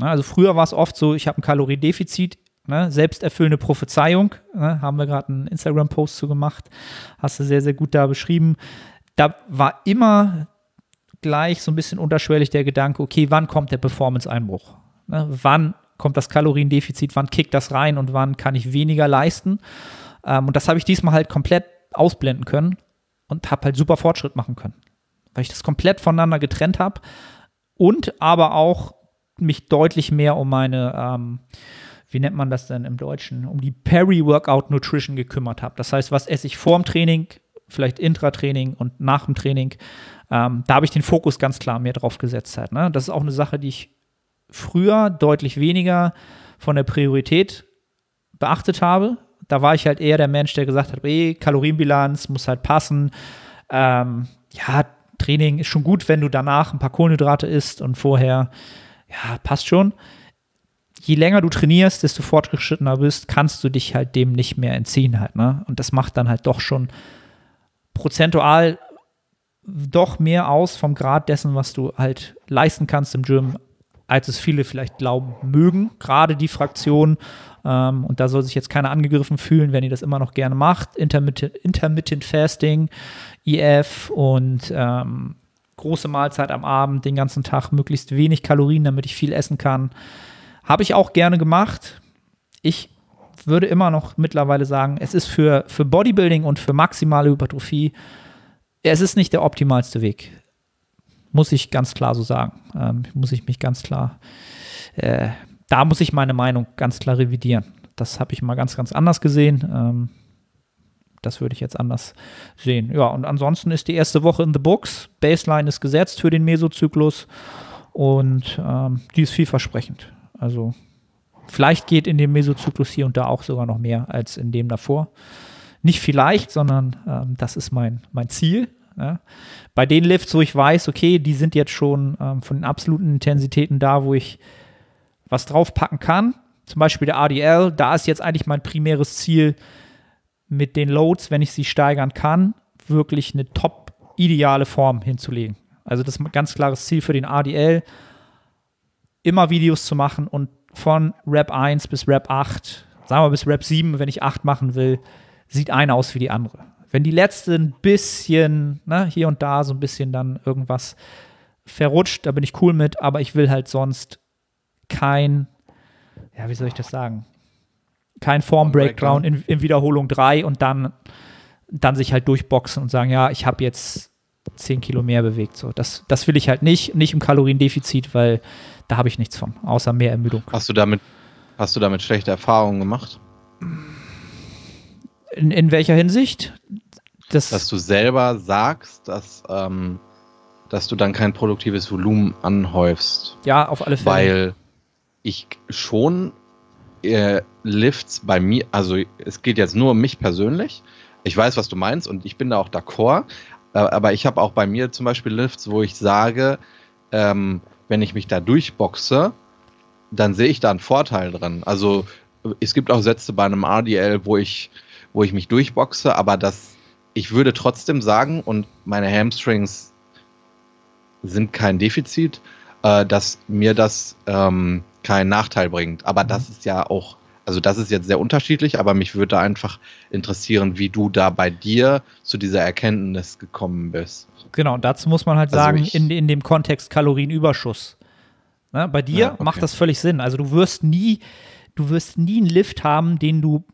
Also früher war es oft so, ich habe ein Kaloriendefizit, Ne? Selbsterfüllende Prophezeiung, ne? haben wir gerade einen Instagram-Post zu gemacht, hast du sehr, sehr gut da beschrieben. Da war immer gleich so ein bisschen unterschwellig der Gedanke, okay, wann kommt der Performance-Einbruch? Ne? Wann kommt das Kaloriendefizit, wann kickt das rein und wann kann ich weniger leisten? Ähm, und das habe ich diesmal halt komplett ausblenden können und habe halt super Fortschritt machen können, weil ich das komplett voneinander getrennt habe und aber auch mich deutlich mehr um meine ähm, wie nennt man das denn im Deutschen, um die Peri-Workout Nutrition gekümmert habe. Das heißt, was esse ich vor dem Training, vielleicht Intratraining und nach dem Training. Ähm, da habe ich den Fokus ganz klar mehr drauf gesetzt. Halt, ne? Das ist auch eine Sache, die ich früher deutlich weniger von der Priorität beachtet habe. Da war ich halt eher der Mensch, der gesagt hat, ey, Kalorienbilanz muss halt passen. Ähm, ja, Training ist schon gut, wenn du danach ein paar Kohlenhydrate isst und vorher, ja, passt schon je länger du trainierst, desto fortgeschrittener bist, kannst du dich halt dem nicht mehr entziehen halt, ne? Und das macht dann halt doch schon prozentual doch mehr aus vom Grad dessen, was du halt leisten kannst im Gym, als es viele vielleicht glauben mögen. Gerade die Fraktion, ähm, und da soll sich jetzt keiner angegriffen fühlen, wenn ihr das immer noch gerne macht. Intermittent, Intermittent Fasting, EF und ähm, große Mahlzeit am Abend, den ganzen Tag, möglichst wenig Kalorien, damit ich viel essen kann. Habe ich auch gerne gemacht. Ich würde immer noch mittlerweile sagen, es ist für, für Bodybuilding und für maximale Hypertrophie, es ist nicht der optimalste Weg. Muss ich ganz klar so sagen. Ähm, muss ich mich ganz klar, äh, da muss ich meine Meinung ganz klar revidieren. Das habe ich mal ganz, ganz anders gesehen. Ähm, das würde ich jetzt anders sehen. Ja, und ansonsten ist die erste Woche in the books. Baseline ist gesetzt für den Mesozyklus und ähm, die ist vielversprechend. Also vielleicht geht in dem Mesozyklus hier und da auch sogar noch mehr als in dem davor. Nicht vielleicht, sondern ähm, das ist mein, mein Ziel. Ja. Bei den Lifts, wo ich weiß, okay, die sind jetzt schon ähm, von den absoluten Intensitäten da, wo ich was draufpacken kann, zum Beispiel der ADL, da ist jetzt eigentlich mein primäres Ziel, mit den Loads, wenn ich sie steigern kann, wirklich eine top ideale Form hinzulegen. Also das ist ein ganz klares Ziel für den ADL, immer Videos zu machen und von Rap 1 bis Rap 8, sagen wir bis Rap 7, wenn ich 8 machen will, sieht eine aus wie die andere. Wenn die letzte ein bisschen, ne, hier und da so ein bisschen dann irgendwas verrutscht, da bin ich cool mit, aber ich will halt sonst kein, ja, wie soll ich das sagen? Kein Form-Breakdown in, in, Wiederholung 3 und dann, dann sich halt durchboxen und sagen, ja, ich habe jetzt 10 Kilo mehr bewegt. So, das, das will ich halt nicht, nicht im Kaloriendefizit, weil da habe ich nichts von, außer mehr Ermüdung. Hast du damit, hast du damit schlechte Erfahrungen gemacht? In, in welcher Hinsicht? Das dass du selber sagst, dass, ähm, dass du dann kein produktives Volumen anhäufst. Ja, auf alle Fälle. Weil ich schon äh, Lifts bei mir, also es geht jetzt nur um mich persönlich. Ich weiß, was du meinst und ich bin da auch d'accord. Äh, aber ich habe auch bei mir zum Beispiel Lifts, wo ich sage, ähm, wenn ich mich da durchboxe, dann sehe ich da einen Vorteil drin. Also es gibt auch Sätze bei einem RDL, wo ich, wo ich mich durchboxe, aber das, ich würde trotzdem sagen, und meine Hamstrings sind kein Defizit, äh, dass mir das ähm, keinen Nachteil bringt. Aber mhm. das ist ja auch, also das ist jetzt sehr unterschiedlich, aber mich würde einfach interessieren, wie du da bei dir zu dieser Erkenntnis gekommen bist. Genau, dazu muss man halt also sagen, in, in dem Kontext Kalorienüberschuss. Ne, bei dir ja, okay. macht das völlig Sinn. Also du wirst nie, du wirst nie einen Lift haben, den du,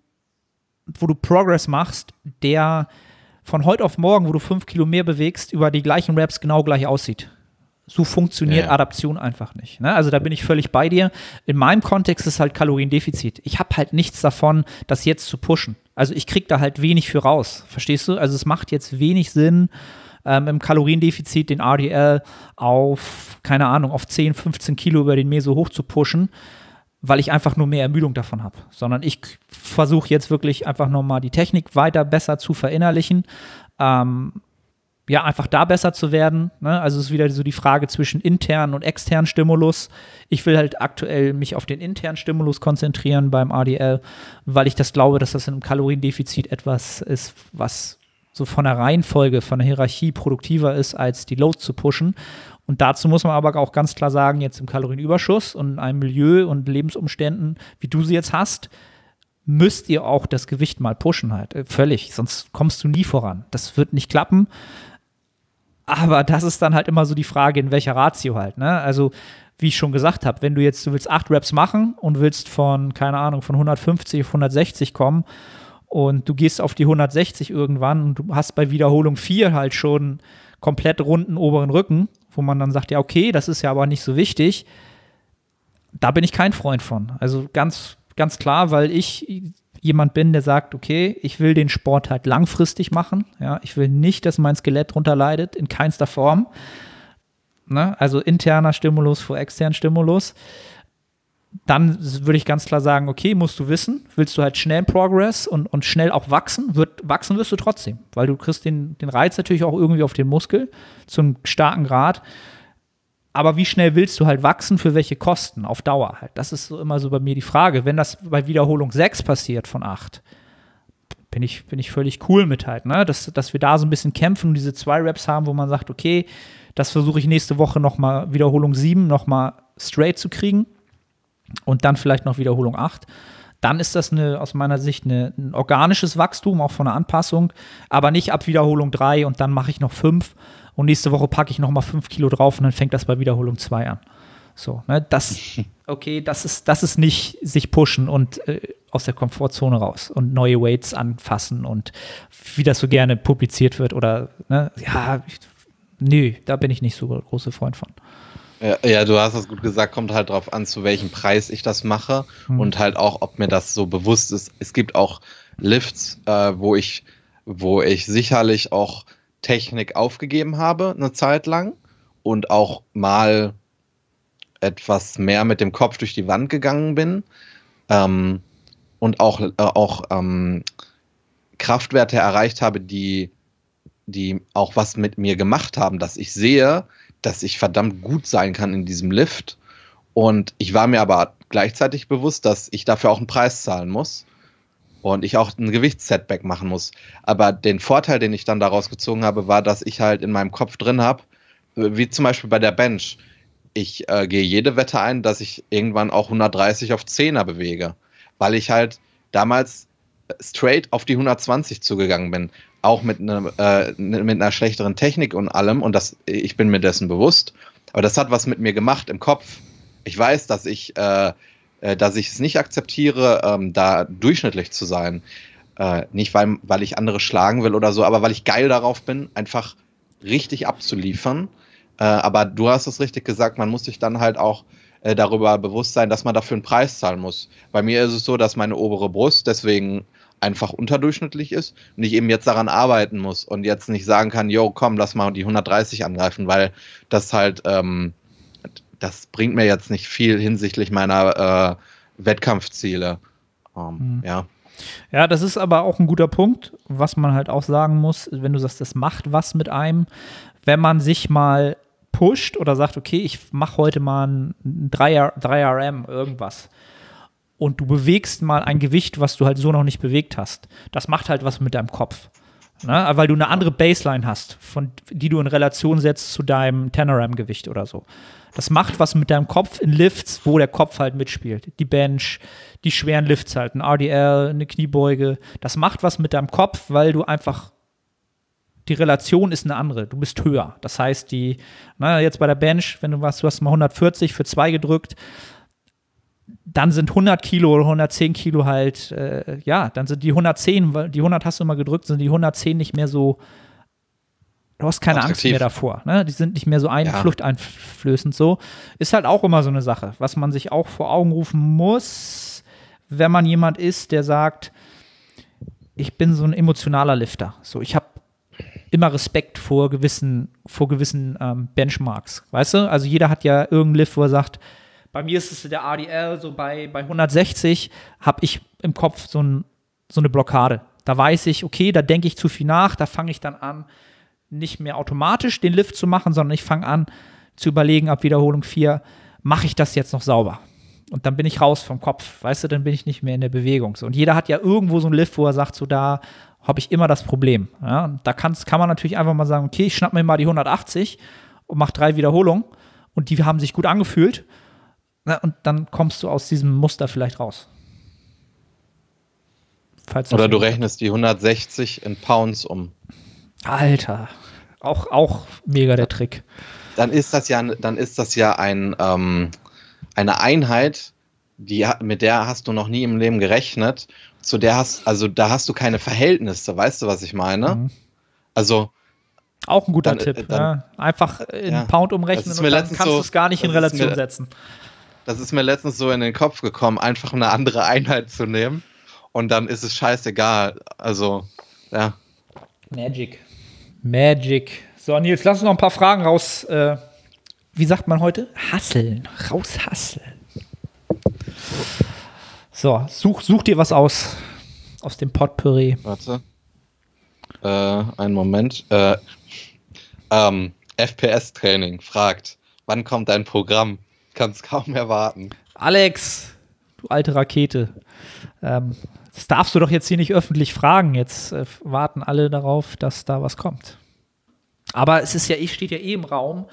wo du Progress machst, der von heute auf morgen, wo du fünf Kilo mehr bewegst, über die gleichen Raps genau gleich aussieht. So funktioniert ja. Adaption einfach nicht. Ne? Also da bin ich völlig bei dir. In meinem Kontext ist halt Kaloriendefizit. Ich habe halt nichts davon, das jetzt zu pushen. Also ich kriege da halt wenig für raus. Verstehst du? Also es macht jetzt wenig Sinn, ähm, im Kaloriendefizit den RDL auf, keine Ahnung, auf 10, 15 Kilo über den Meso hoch zu pushen, weil ich einfach nur mehr Ermüdung davon habe. Sondern ich versuche jetzt wirklich einfach nochmal die Technik weiter besser zu verinnerlichen. Ähm, ja, einfach da besser zu werden. Ne? Also es ist wieder so die Frage zwischen internen und externen Stimulus. Ich will halt aktuell mich auf den internen Stimulus konzentrieren beim ADL, weil ich das glaube, dass das einem Kaloriendefizit etwas ist, was so von der Reihenfolge, von der Hierarchie produktiver ist, als die Loads zu pushen. Und dazu muss man aber auch ganz klar sagen, jetzt im Kalorienüberschuss und in einem Milieu und Lebensumständen, wie du sie jetzt hast, müsst ihr auch das Gewicht mal pushen halt. Äh, völlig. Sonst kommst du nie voran. Das wird nicht klappen. Aber das ist dann halt immer so die Frage, in welcher Ratio halt. Ne? Also, wie ich schon gesagt habe, wenn du jetzt, du willst acht Reps machen und willst von, keine Ahnung, von 150 auf 160 kommen und du gehst auf die 160 irgendwann und du hast bei Wiederholung 4 halt schon komplett runden oberen Rücken, wo man dann sagt, ja, okay, das ist ja aber nicht so wichtig. Da bin ich kein Freund von. Also ganz, ganz klar, weil ich jemand bin, der sagt, okay, ich will den Sport halt langfristig machen. Ja, ich will nicht, dass mein Skelett drunter leidet, in keinster Form. Ne? Also interner Stimulus vor externen Stimulus. Dann würde ich ganz klar sagen, okay, musst du wissen, willst du halt schnell Progress und, und schnell auch wachsen, wird, wachsen wirst du trotzdem, weil du kriegst den, den Reiz natürlich auch irgendwie auf den Muskel zu einem starken Grad aber wie schnell willst du halt wachsen, für welche Kosten auf Dauer halt? Das ist so immer so bei mir die Frage. Wenn das bei Wiederholung 6 passiert von 8, bin ich, bin ich völlig cool mit halt, ne? Dass, dass wir da so ein bisschen kämpfen und diese zwei Raps haben, wo man sagt, okay, das versuche ich nächste Woche nochmal Wiederholung 7 nochmal straight zu kriegen und dann vielleicht noch Wiederholung 8 dann ist das eine, aus meiner Sicht eine, ein organisches Wachstum, auch von der Anpassung, aber nicht ab Wiederholung 3 und dann mache ich noch 5 und nächste Woche packe ich noch mal 5 Kilo drauf und dann fängt das bei Wiederholung 2 an. So, ne, das, okay, das ist, das ist nicht sich pushen und äh, aus der Komfortzone raus und neue Weights anfassen und wie das so gerne publiziert wird oder, ne, ja, nö, da bin ich nicht so großer Freund von. Ja, ja, du hast es gut gesagt, kommt halt drauf an, zu welchem Preis ich das mache mhm. und halt auch, ob mir das so bewusst ist. Es gibt auch Lifts, äh, wo ich, wo ich sicherlich auch Technik aufgegeben habe, eine Zeit lang und auch mal etwas mehr mit dem Kopf durch die Wand gegangen bin ähm, und auch, äh, auch ähm, Kraftwerte erreicht habe, die, die auch was mit mir gemacht haben, dass ich sehe, dass ich verdammt gut sein kann in diesem Lift. Und ich war mir aber gleichzeitig bewusst, dass ich dafür auch einen Preis zahlen muss und ich auch ein Gewichtssetback machen muss. Aber den Vorteil, den ich dann daraus gezogen habe, war, dass ich halt in meinem Kopf drin habe, wie zum Beispiel bei der Bench. Ich äh, gehe jede Wette ein, dass ich irgendwann auch 130 auf 10er bewege, weil ich halt damals straight auf die 120 zugegangen bin auch mit, ne, äh, mit einer schlechteren Technik und allem und das, ich bin mir dessen bewusst. Aber das hat was mit mir gemacht im Kopf. Ich weiß, dass ich, äh, äh, dass ich es nicht akzeptiere, ähm, da durchschnittlich zu sein. Äh, nicht, weil, weil ich andere schlagen will oder so, aber weil ich geil darauf bin, einfach richtig abzuliefern. Äh, aber du hast es richtig gesagt, man muss sich dann halt auch äh, darüber bewusst sein, dass man dafür einen Preis zahlen muss. Bei mir ist es so, dass meine obere Brust deswegen einfach unterdurchschnittlich ist und ich eben jetzt daran arbeiten muss und jetzt nicht sagen kann, yo, komm, lass mal die 130 angreifen, weil das halt, ähm, das bringt mir jetzt nicht viel hinsichtlich meiner äh, Wettkampfziele. Ähm, mhm. Ja. Ja, das ist aber auch ein guter Punkt, was man halt auch sagen muss, wenn du sagst, das macht was mit einem, wenn man sich mal pusht oder sagt, okay, ich mache heute mal ein 3, 3RM irgendwas und du bewegst mal ein Gewicht, was du halt so noch nicht bewegt hast. Das macht halt was mit deinem Kopf. Ne? Weil du eine andere Baseline hast, von, die du in Relation setzt zu deinem Tenoram-Gewicht oder so. Das macht was mit deinem Kopf in Lifts, wo der Kopf halt mitspielt. Die Bench, die schweren Lifts halt, ein RDL, eine Kniebeuge. Das macht was mit deinem Kopf, weil du einfach die Relation ist eine andere. Du bist höher. Das heißt, die, na, jetzt bei der Bench, wenn du was, du hast mal 140 für zwei gedrückt, dann sind 100 Kilo oder 110 Kilo halt, äh, ja, dann sind die 110, weil die 100 hast du immer gedrückt, sind die 110 nicht mehr so, du hast keine Attraktiv. Angst mehr davor, ne? Die sind nicht mehr so ein, ja. fluchteinflößend so. Ist halt auch immer so eine Sache, was man sich auch vor Augen rufen muss, wenn man jemand ist, der sagt, ich bin so ein emotionaler Lifter. So, ich habe immer Respekt vor gewissen, vor gewissen ähm, Benchmarks, weißt du? Also jeder hat ja irgendeinen Lift, wo er sagt, bei mir ist es der ADL, so bei, bei 160 habe ich im Kopf so, ein, so eine Blockade. Da weiß ich, okay, da denke ich zu viel nach, da fange ich dann an, nicht mehr automatisch den Lift zu machen, sondern ich fange an zu überlegen, ab Wiederholung 4, mache ich das jetzt noch sauber? Und dann bin ich raus vom Kopf, weißt du, dann bin ich nicht mehr in der Bewegung. So. Und jeder hat ja irgendwo so einen Lift, wo er sagt, so da habe ich immer das Problem. Ja? Da kann man natürlich einfach mal sagen, okay, ich schnapp mir mal die 180 und mache drei Wiederholungen und die haben sich gut angefühlt na, und dann kommst du aus diesem Muster vielleicht raus. Oder du rechnest die 160 in Pounds um. Alter, auch, auch mega der Trick. Dann ist das ja, dann ist das ja ein, ähm, eine Einheit, die, mit der hast du noch nie im Leben gerechnet. Zu der hast, also da hast du keine Verhältnisse, weißt du, was ich meine? Mhm. Also. Auch ein guter dann, Tipp. Dann, ja. Einfach in ja, Pound umrechnen und dann kannst so, du es gar nicht in Relation mir, setzen. Das ist mir letztens so in den Kopf gekommen, einfach eine andere Einheit zu nehmen. Und dann ist es scheißegal. Also, ja. Magic. Magic. So, Nils, lass uns noch ein paar Fragen raus. Äh, wie sagt man heute? Hasseln. Raushasseln. So, such, such dir was aus. Aus dem Potpourri. Warte. Äh, einen Moment. Äh, ähm, FPS-Training fragt, Wann kommt dein Programm? Kann es kaum erwarten. Alex, du alte Rakete. Ähm, das darfst du doch jetzt hier nicht öffentlich fragen. Jetzt äh, warten alle darauf, dass da was kommt. Aber es ist ja, ich steht ja eh im Raum.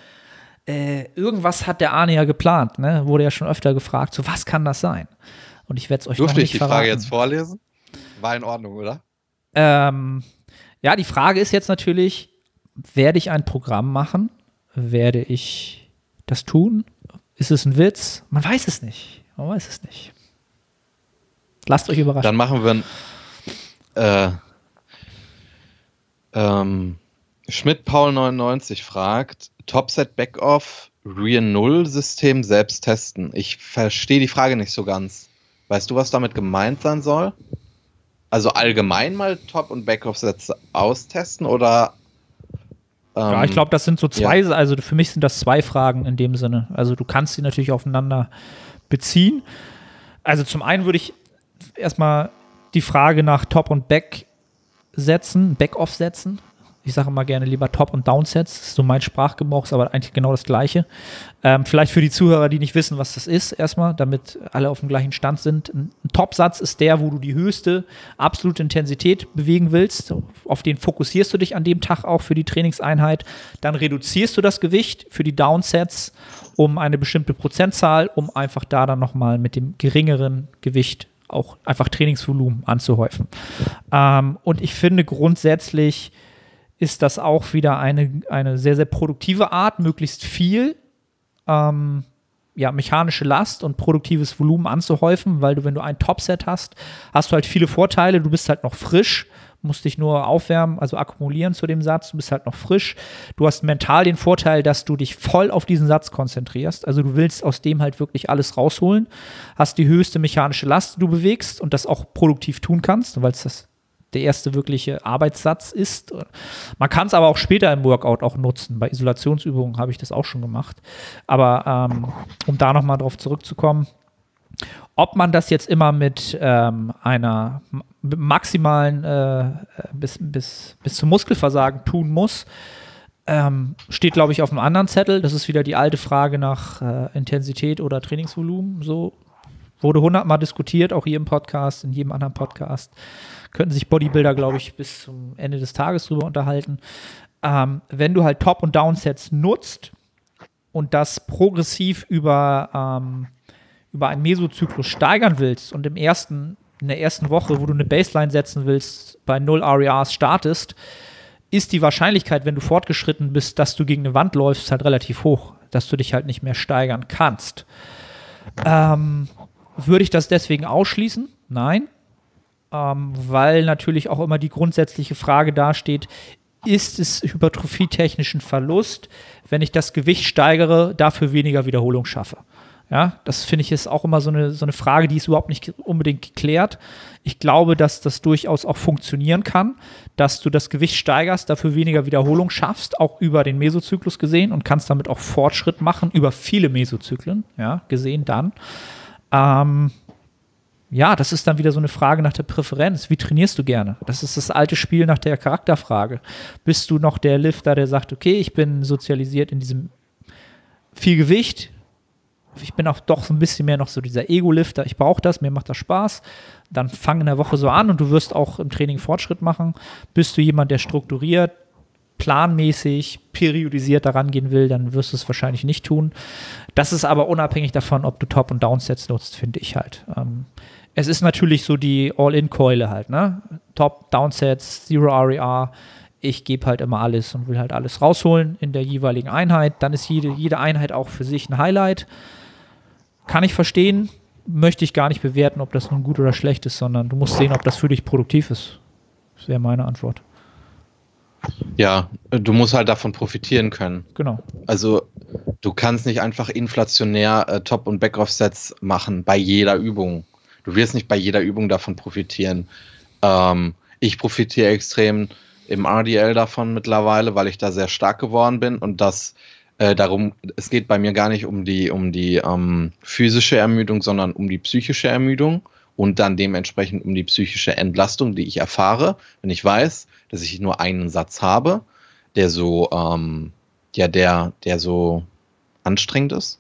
Äh, irgendwas hat der Arne ja geplant, ne? Wurde ja schon öfter gefragt. So, was kann das sein? Und ich werde es euch Durfte noch ich nicht die verraten. Frage jetzt vorlesen? War in Ordnung, oder? Ähm, ja, die Frage ist jetzt natürlich, werde ich ein Programm machen? Werde ich das tun? Ist es ein Witz? Man weiß es nicht. Man weiß es nicht. Lasst euch überraschen. Dann machen wir ein. Äh, ähm, Schmidt Paul 99 fragt: Topset Backoff Rear Null System selbst testen. Ich verstehe die Frage nicht so ganz. Weißt du, was damit gemeint sein soll? Also allgemein mal Top- und Backoff-Sätze austesten oder? ja, ähm, ich glaube, das sind so zwei, also für mich sind das zwei Fragen in dem Sinne. Also du kannst sie natürlich aufeinander beziehen. Also zum einen würde ich erstmal die Frage nach Top und Back setzen, Back-Off setzen. Ich sage immer gerne lieber Top- und Downsets. Das ist so mein Sprachgebrauch, ist aber eigentlich genau das Gleiche. Ähm, vielleicht für die Zuhörer, die nicht wissen, was das ist, erstmal, damit alle auf dem gleichen Stand sind. Ein, Topsatz ist der, wo du die höchste absolute Intensität bewegen willst. Auf den fokussierst du dich an dem Tag auch für die Trainingseinheit. Dann reduzierst du das Gewicht für die Downsets um eine bestimmte Prozentzahl, um einfach da dann nochmal mit dem geringeren Gewicht auch einfach Trainingsvolumen anzuhäufen. Ähm, und ich finde grundsätzlich ist das auch wieder eine, eine sehr, sehr produktive Art, möglichst viel ähm, ja, mechanische Last und produktives Volumen anzuhäufen, weil du, wenn du ein Topset hast, hast du halt viele Vorteile. Du bist halt noch frisch, musst dich nur aufwärmen, also akkumulieren zu dem Satz. Du bist halt noch frisch. Du hast mental den Vorteil, dass du dich voll auf diesen Satz konzentrierst. Also du willst aus dem halt wirklich alles rausholen. Hast die höchste mechanische Last, die du bewegst und das auch produktiv tun kannst, weil es das der erste wirkliche Arbeitssatz ist. Man kann es aber auch später im Workout auch nutzen. Bei Isolationsübungen habe ich das auch schon gemacht. Aber ähm, um da nochmal drauf zurückzukommen, ob man das jetzt immer mit ähm, einer maximalen äh, bis, bis, bis zum Muskelversagen tun muss, ähm, steht, glaube ich, auf einem anderen Zettel. Das ist wieder die alte Frage nach äh, Intensität oder Trainingsvolumen. So wurde hundertmal diskutiert, auch hier im Podcast, in jedem anderen Podcast. Könnten sich Bodybuilder, glaube ich, bis zum Ende des Tages drüber unterhalten. Ähm, wenn du halt Top- und Downsets nutzt und das progressiv über, ähm, über einen Mesozyklus steigern willst und im ersten, in der ersten Woche, wo du eine Baseline setzen willst, bei 0 RERs startest, ist die Wahrscheinlichkeit, wenn du fortgeschritten bist, dass du gegen eine Wand läufst, halt relativ hoch, dass du dich halt nicht mehr steigern kannst. Ähm, würde ich das deswegen ausschließen? Nein. Ähm, weil natürlich auch immer die grundsätzliche Frage dasteht, ist es hypertrophietechnischen Verlust, wenn ich das Gewicht steigere, dafür weniger Wiederholung schaffe? Ja, das finde ich ist auch immer so eine, so eine Frage, die ist überhaupt nicht unbedingt geklärt. Ich glaube, dass das durchaus auch funktionieren kann, dass du das Gewicht steigerst, dafür weniger Wiederholung schaffst, auch über den Mesozyklus gesehen und kannst damit auch Fortschritt machen, über viele Mesozyklen, ja, gesehen dann. Ähm, ja, das ist dann wieder so eine Frage nach der Präferenz. Wie trainierst du gerne? Das ist das alte Spiel nach der Charakterfrage. Bist du noch der Lifter, der sagt, okay, ich bin sozialisiert in diesem viel Gewicht, ich bin auch doch so ein bisschen mehr noch so dieser Ego-Lifter. Ich brauche das, mir macht das Spaß. Dann fang in der Woche so an und du wirst auch im Training Fortschritt machen. Bist du jemand, der strukturiert, planmäßig, periodisiert daran gehen will, dann wirst du es wahrscheinlich nicht tun. Das ist aber unabhängig davon, ob du Top- und Downsets nutzt, finde ich halt. Ähm, es ist natürlich so die All-In-Keule halt, ne? Top, Downsets, Zero RER. Ich gebe halt immer alles und will halt alles rausholen in der jeweiligen Einheit. Dann ist jede, jede Einheit auch für sich ein Highlight. Kann ich verstehen, möchte ich gar nicht bewerten, ob das nun gut oder schlecht ist, sondern du musst sehen, ob das für dich produktiv ist. Das wäre meine Antwort. Ja, du musst halt davon profitieren können. Genau. Also du kannst nicht einfach inflationär äh, Top- und Backoff-Sets machen bei jeder Übung. Du wirst nicht bei jeder Übung davon profitieren. Ähm, ich profitiere extrem im RDL davon mittlerweile, weil ich da sehr stark geworden bin und das äh, darum, es geht bei mir gar nicht um die, um die ähm, physische Ermüdung, sondern um die psychische Ermüdung und dann dementsprechend um die psychische Entlastung, die ich erfahre, wenn ich weiß, dass ich nur einen Satz habe, der so, ähm, ja, der, der so anstrengend ist.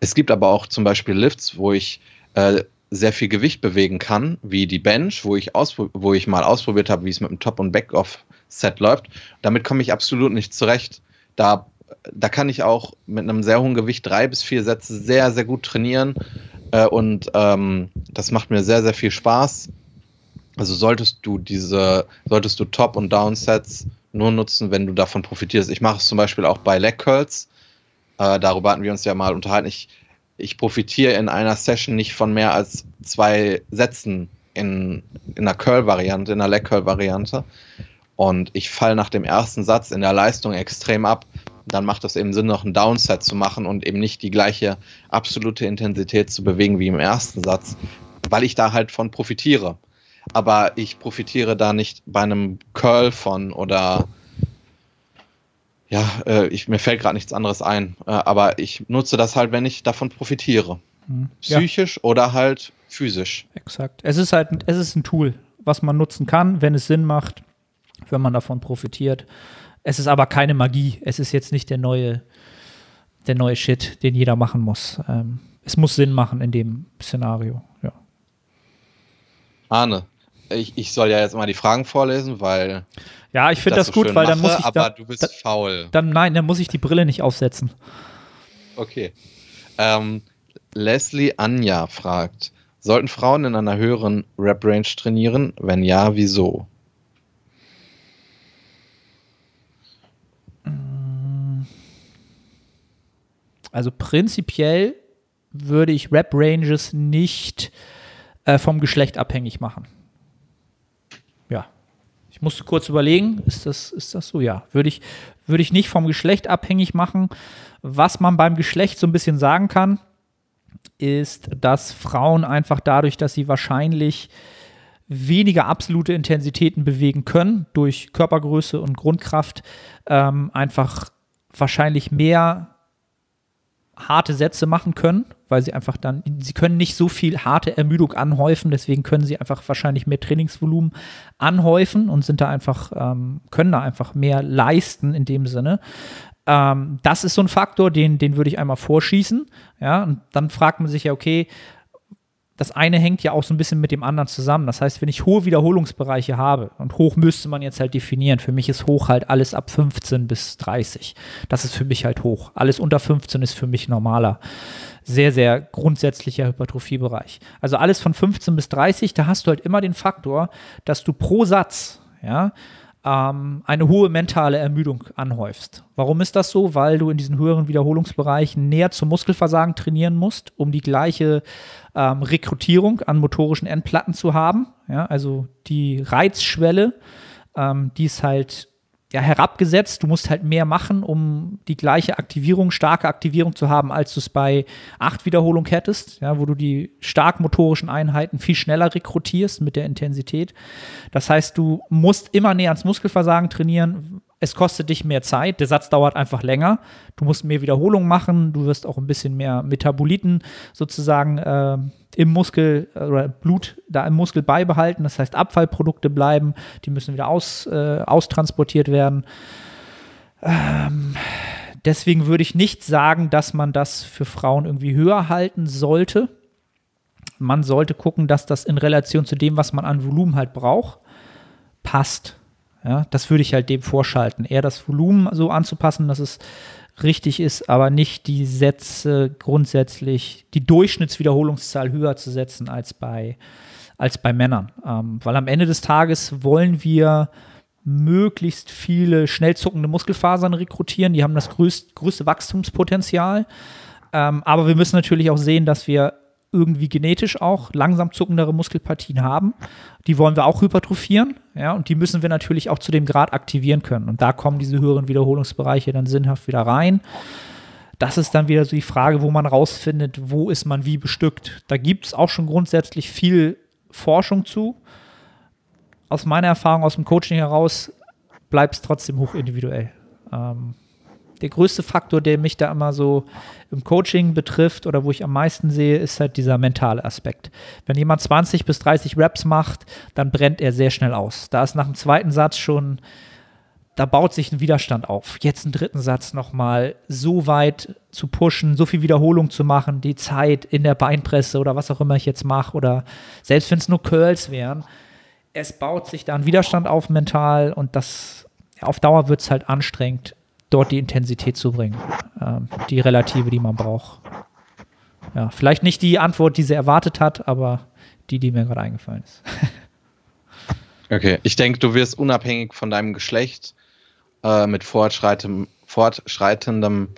Es gibt aber auch zum Beispiel Lifts, wo ich äh, sehr viel Gewicht bewegen kann, wie die Bench, wo ich, wo ich mal ausprobiert habe, wie es mit dem Top- und Back-Off-Set läuft. Damit komme ich absolut nicht zurecht. Da, da kann ich auch mit einem sehr hohen Gewicht drei bis vier Sätze sehr, sehr gut trainieren. Äh, und ähm, das macht mir sehr, sehr viel Spaß. Also solltest du diese, solltest du Top- und Down-Sets nur nutzen, wenn du davon profitierst. Ich mache es zum Beispiel auch bei Leg Curls. Äh, darüber hatten wir uns ja mal unterhalten. Ich, ich profitiere in einer Session nicht von mehr als zwei Sätzen in, in einer Curl-Variante, in einer Leg-Curl-Variante. Und ich falle nach dem ersten Satz in der Leistung extrem ab. Dann macht es eben Sinn, noch ein Downset zu machen und eben nicht die gleiche absolute Intensität zu bewegen wie im ersten Satz, weil ich da halt von profitiere aber ich profitiere da nicht bei einem Curl von oder ja, äh, ich, mir fällt gerade nichts anderes ein. Äh, aber ich nutze das halt, wenn ich davon profitiere. Hm. Psychisch ja. oder halt physisch. Exakt. Es ist halt es ist ein Tool, was man nutzen kann, wenn es Sinn macht, wenn man davon profitiert. Es ist aber keine Magie. Es ist jetzt nicht der neue, der neue Shit, den jeder machen muss. Ähm, es muss Sinn machen in dem Szenario, ja. Arne, ich, ich soll ja jetzt mal die Fragen vorlesen, weil. Ja, ich finde das, das so gut, weil dann muss ich. Aber da, du bist da, faul. Dann, nein, dann muss ich die Brille nicht aufsetzen. Okay. Ähm, Leslie Anja fragt: Sollten Frauen in einer höheren Rap-Range trainieren? Wenn ja, wieso? Also prinzipiell würde ich Rap-Ranges nicht äh, vom Geschlecht abhängig machen. Ja. Ich musste kurz überlegen, ist das, ist das so? Ja. Würde ich, würde ich nicht vom Geschlecht abhängig machen. Was man beim Geschlecht so ein bisschen sagen kann, ist, dass Frauen einfach dadurch, dass sie wahrscheinlich weniger absolute Intensitäten bewegen können durch Körpergröße und Grundkraft, ähm, einfach wahrscheinlich mehr harte Sätze machen können, weil sie einfach dann, sie können nicht so viel harte Ermüdung anhäufen, deswegen können sie einfach wahrscheinlich mehr Trainingsvolumen anhäufen und sind da einfach, ähm, können da einfach mehr leisten in dem Sinne. Ähm, das ist so ein Faktor, den, den würde ich einmal vorschießen. Ja, und dann fragt man sich ja, okay, das eine hängt ja auch so ein bisschen mit dem anderen zusammen. Das heißt, wenn ich hohe Wiederholungsbereiche habe, und hoch müsste man jetzt halt definieren, für mich ist hoch halt alles ab 15 bis 30. Das ist für mich halt hoch. Alles unter 15 ist für mich normaler. Sehr, sehr grundsätzlicher Hypertrophiebereich. Also alles von 15 bis 30, da hast du halt immer den Faktor, dass du pro Satz, ja, ähm, eine hohe mentale Ermüdung anhäufst. Warum ist das so? Weil du in diesen höheren Wiederholungsbereichen näher zum Muskelversagen trainieren musst, um die gleiche ähm, Rekrutierung an motorischen Endplatten zu haben. Ja, also die Reizschwelle, ähm, die ist halt ja, herabgesetzt. Du musst halt mehr machen, um die gleiche Aktivierung, starke Aktivierung zu haben, als du es bei acht Wiederholungen hättest, ja, wo du die stark motorischen Einheiten viel schneller rekrutierst mit der Intensität. Das heißt, du musst immer näher ans Muskelversagen trainieren. Es kostet dich mehr Zeit, der Satz dauert einfach länger. Du musst mehr Wiederholungen machen, du wirst auch ein bisschen mehr Metaboliten sozusagen äh, im Muskel äh, oder Blut da im Muskel beibehalten. Das heißt, Abfallprodukte bleiben, die müssen wieder aus, äh, austransportiert werden. Ähm, deswegen würde ich nicht sagen, dass man das für Frauen irgendwie höher halten sollte. Man sollte gucken, dass das in Relation zu dem, was man an Volumen halt braucht, passt. Ja, das würde ich halt dem vorschalten. Eher das Volumen so anzupassen, dass es richtig ist, aber nicht die Sätze grundsätzlich, die Durchschnittswiederholungszahl höher zu setzen als bei, als bei Männern. Ähm, weil am Ende des Tages wollen wir möglichst viele schnell zuckende Muskelfasern rekrutieren. Die haben das größt, größte Wachstumspotenzial. Ähm, aber wir müssen natürlich auch sehen, dass wir irgendwie genetisch auch langsam zuckendere Muskelpartien haben. Die wollen wir auch hypertrophieren, ja, und die müssen wir natürlich auch zu dem Grad aktivieren können. Und da kommen diese höheren Wiederholungsbereiche dann sinnhaft wieder rein. Das ist dann wieder so die Frage, wo man rausfindet, wo ist man wie bestückt. Da gibt es auch schon grundsätzlich viel Forschung zu. Aus meiner Erfahrung aus dem Coaching heraus bleibt es trotzdem hochindividuell. Ähm, der größte Faktor, der mich da immer so im Coaching betrifft oder wo ich am meisten sehe, ist halt dieser mentale Aspekt. Wenn jemand 20 bis 30 Reps macht, dann brennt er sehr schnell aus. Da ist nach dem zweiten Satz schon da baut sich ein Widerstand auf. Jetzt einen dritten Satz nochmal so weit zu pushen, so viel Wiederholung zu machen, die Zeit in der Beinpresse oder was auch immer ich jetzt mache oder selbst wenn es nur Curls wären, es baut sich da ein Widerstand auf mental und das auf Dauer wird es halt anstrengend, dort die Intensität zu bringen, ähm, die relative, die man braucht. Ja, vielleicht nicht die Antwort, die sie erwartet hat, aber die, die mir gerade eingefallen ist. okay, ich denke, du wirst unabhängig von deinem Geschlecht äh, mit fortschreitendem, fortschreitendem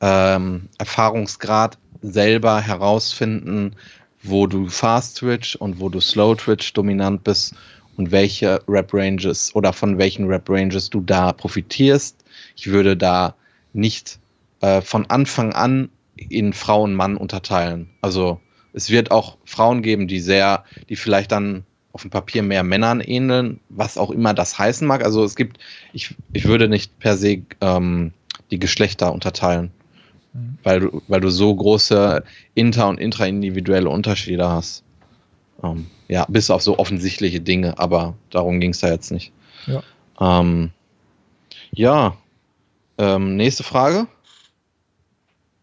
ähm, Erfahrungsgrad selber herausfinden, wo du Fast Twitch und wo du Slow Twitch dominant bist und welche Rap Ranges oder von welchen Rap Ranges du da profitierst. Ich würde da nicht äh, von Anfang an in Frau und Mann unterteilen. Also es wird auch Frauen geben, die sehr, die vielleicht dann auf dem Papier mehr Männern ähneln, was auch immer das heißen mag. Also es gibt, ich, ich würde nicht per se ähm, die Geschlechter unterteilen, mhm. weil, du, weil du so große inter- und intraindividuelle Unterschiede hast. Ähm, ja, bis auf so offensichtliche Dinge, aber darum ging es da jetzt nicht. Ja. Ähm, ja, ähm, nächste Frage.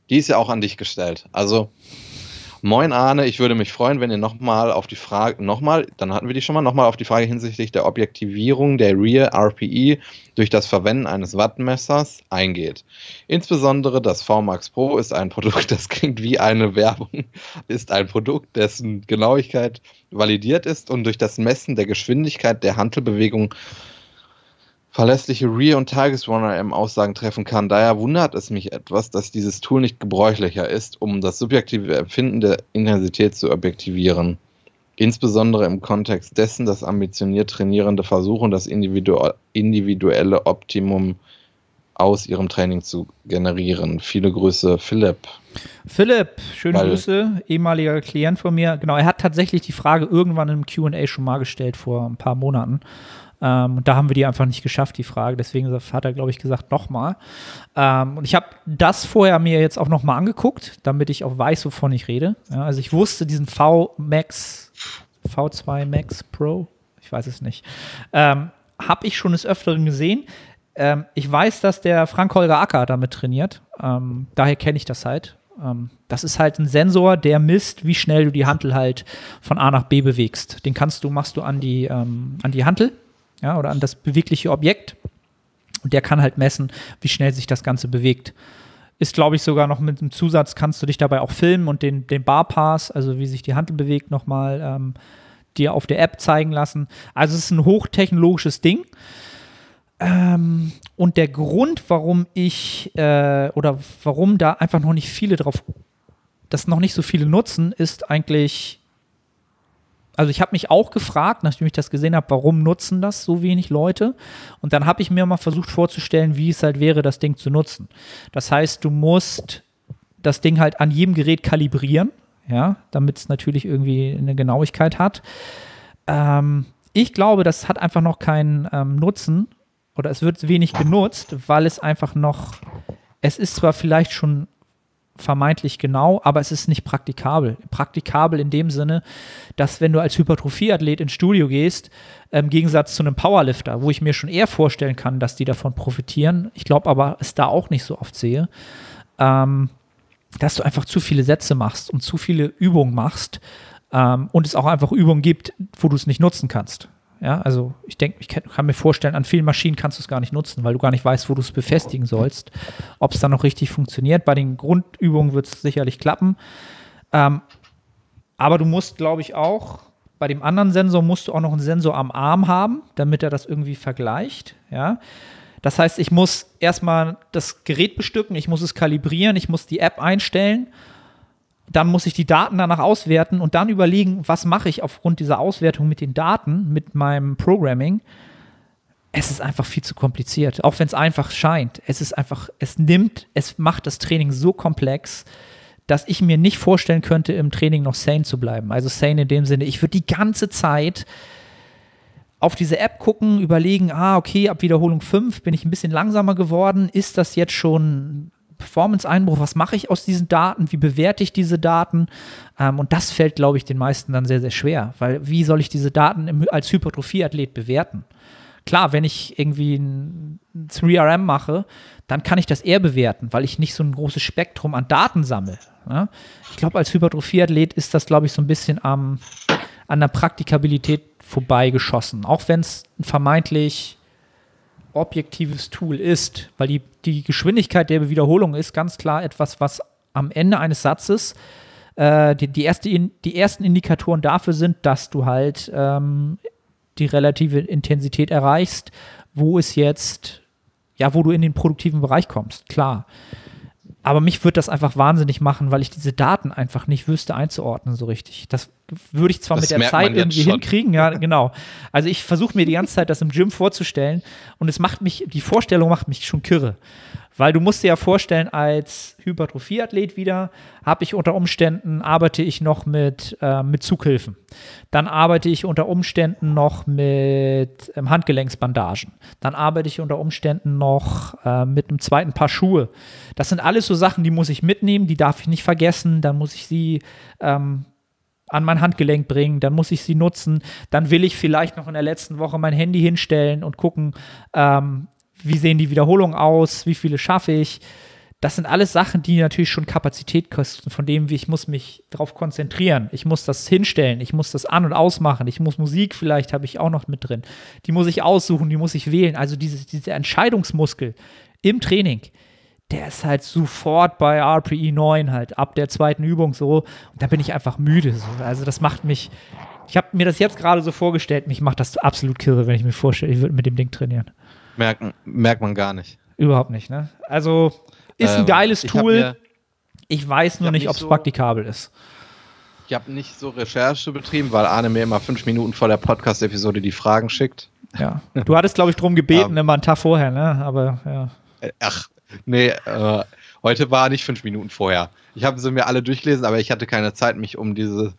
Die ist ja auch an dich gestellt. Also, Moin Arne, ich würde mich freuen, wenn ihr nochmal auf die Frage, nochmal, dann hatten wir die schon mal, nochmal auf die Frage hinsichtlich der Objektivierung der Rear RPE durch das Verwenden eines Wattmessers eingeht. Insbesondere das VMAX Pro ist ein Produkt, das klingt wie eine Werbung, ist ein Produkt, dessen Genauigkeit validiert ist und durch das Messen der Geschwindigkeit der Handelbewegung verlässliche Rear- und Tagesrunner-M-Aussagen treffen kann. Daher wundert es mich etwas, dass dieses Tool nicht gebräuchlicher ist, um das subjektive Empfinden der Intensität zu objektivieren. Insbesondere im Kontext dessen, dass ambitioniert Trainierende versuchen, das individuelle Optimum aus ihrem Training zu generieren. Viele Grüße, Philipp. Philipp, schöne Weil, Grüße, ehemaliger Klient von mir. Genau, er hat tatsächlich die Frage irgendwann im QA schon mal gestellt vor ein paar Monaten. Ähm, und da haben wir die einfach nicht geschafft, die Frage. Deswegen hat er, glaube ich, gesagt, nochmal. Ähm, und ich habe das vorher mir jetzt auch nochmal angeguckt, damit ich auch weiß, wovon ich rede. Ja, also ich wusste diesen V Max, V2 Max Pro, ich weiß es nicht, ähm, habe ich schon des Öfteren gesehen. Ähm, ich weiß, dass der Frank-Holger Acker damit trainiert. Ähm, daher kenne ich das halt. Ähm, das ist halt ein Sensor, der misst, wie schnell du die Hantel halt von A nach B bewegst. Den kannst du, machst du an die, ähm, an die Hantel ja, oder an das bewegliche Objekt. Und der kann halt messen, wie schnell sich das Ganze bewegt. Ist, glaube ich, sogar noch mit einem Zusatz, kannst du dich dabei auch filmen und den, den Barpass, also wie sich die Handel bewegt, nochmal ähm, dir auf der App zeigen lassen. Also es ist ein hochtechnologisches Ding. Ähm, und der Grund, warum ich äh, oder warum da einfach noch nicht viele drauf, das noch nicht so viele nutzen, ist eigentlich also ich habe mich auch gefragt, nachdem ich das gesehen habe, warum nutzen das so wenig Leute? Und dann habe ich mir mal versucht vorzustellen, wie es halt wäre, das Ding zu nutzen. Das heißt, du musst das Ding halt an jedem Gerät kalibrieren, ja, damit es natürlich irgendwie eine Genauigkeit hat. Ähm, ich glaube, das hat einfach noch keinen ähm, Nutzen oder es wird wenig genutzt, weil es einfach noch, es ist zwar vielleicht schon vermeintlich genau, aber es ist nicht praktikabel. Praktikabel in dem Sinne, dass wenn du als Hypertrophieathlet ins Studio gehst, im Gegensatz zu einem Powerlifter, wo ich mir schon eher vorstellen kann, dass die davon profitieren, ich glaube aber es da auch nicht so oft sehe, ähm, dass du einfach zu viele Sätze machst und zu viele Übungen machst ähm, und es auch einfach Übungen gibt, wo du es nicht nutzen kannst. Ja, also ich denke, ich kann mir vorstellen, an vielen Maschinen kannst du es gar nicht nutzen, weil du gar nicht weißt, wo du es befestigen sollst. Ob es dann noch richtig funktioniert. Bei den Grundübungen wird es sicherlich klappen. Ähm, aber du musst, glaube ich, auch bei dem anderen Sensor musst du auch noch einen Sensor am Arm haben, damit er das irgendwie vergleicht. Ja. Das heißt, ich muss erstmal das Gerät bestücken, ich muss es kalibrieren, ich muss die App einstellen dann muss ich die Daten danach auswerten und dann überlegen, was mache ich aufgrund dieser Auswertung mit den Daten, mit meinem Programming. Es ist einfach viel zu kompliziert, auch wenn es einfach scheint. Es ist einfach, es nimmt, es macht das Training so komplex, dass ich mir nicht vorstellen könnte, im Training noch sane zu bleiben. Also sane in dem Sinne, ich würde die ganze Zeit auf diese App gucken, überlegen, ah, okay, ab Wiederholung 5 bin ich ein bisschen langsamer geworden. Ist das jetzt schon Performance-Einbruch, was mache ich aus diesen Daten, wie bewerte ich diese Daten? Ähm, und das fällt, glaube ich, den meisten dann sehr, sehr schwer, weil wie soll ich diese Daten im, als Hypertrophie-Athlet bewerten? klar, wenn ich irgendwie ein 3RM mache, dann kann ich das eher bewerten, weil ich nicht so ein großes Spektrum an Daten sammle. Ja? Ich glaube, als Hypertrophie-Athlet ist das, glaube ich, so ein bisschen am, an der Praktikabilität vorbeigeschossen. Auch wenn es ein vermeintlich objektives Tool ist, weil die, die Geschwindigkeit der Wiederholung ist ganz klar etwas, was am Ende eines Satzes äh, die, die, erste in, die ersten Indikatoren dafür sind, dass du halt ähm, die relative Intensität erreichst, wo es jetzt, ja, wo du in den produktiven Bereich kommst, klar. Aber mich würde das einfach wahnsinnig machen, weil ich diese Daten einfach nicht wüsste einzuordnen so richtig. Das würde ich zwar Das mit der Zeit irgendwie schon. hinkriegen, ja, genau. Also ich versuche mir die ganze Zeit das im Gym vorzustellen und es macht mich, die Vorstellung macht mich schon kirre. Weil du musst dir ja vorstellen, als Hypertrophieathlet wieder habe ich unter Umständen, arbeite ich noch mit, äh, mit Zughilfen. Dann arbeite ich unter Umständen noch mit ähm, Handgelenksbandagen. Dann arbeite ich unter Umständen noch äh, mit einem zweiten Paar Schuhe. Das sind alles so Sachen, die muss ich mitnehmen, die darf ich nicht vergessen. Dann muss ich sie ähm, an mein Handgelenk bringen, dann muss ich sie nutzen, dann will ich vielleicht noch in der letzten Woche mein Handy hinstellen und gucken, ähm, wie sehen die Wiederholungen aus, wie viele schaffe ich. Das sind alles Sachen, die natürlich schon Kapazität kosten, von dem ich muss mich darauf konzentrieren. Ich muss das hinstellen, ich muss das an- und ausmachen, ich muss Musik vielleicht, habe ich auch noch mit drin. Die muss ich aussuchen, die muss ich wählen. Also diese, dieser Entscheidungsmuskel im Training, der ist halt sofort bei RPE 9 halt, ab der zweiten Übung so. Und da bin ich einfach müde. So. Also das macht mich, ich habe mir das jetzt gerade so vorgestellt, mich macht das absolut kirre, wenn ich mir vorstelle, ich würde mit dem Ding trainieren. Merken, merkt man gar nicht. Überhaupt nicht, ne? Also ist ein Ähm, geiles ich hab Tool. mir- ich weiß nur hab nicht, ob es so- praktikabel ist. Ich habe nicht so Recherche betrieben, weil Arne mir immer fünf Minuten vor der Podcast-Episode die Fragen schickt. Ja. Du hattest, glaube ich, drum gebeten, Ähm. immer einen Tag vorher, ne? Aber ja. Äh, Ach, nee, äh, heute war nicht fünf Minuten vorher. Ich habe sie mir alle durchgelesen, aber ich hatte keine Zeit, mich um diese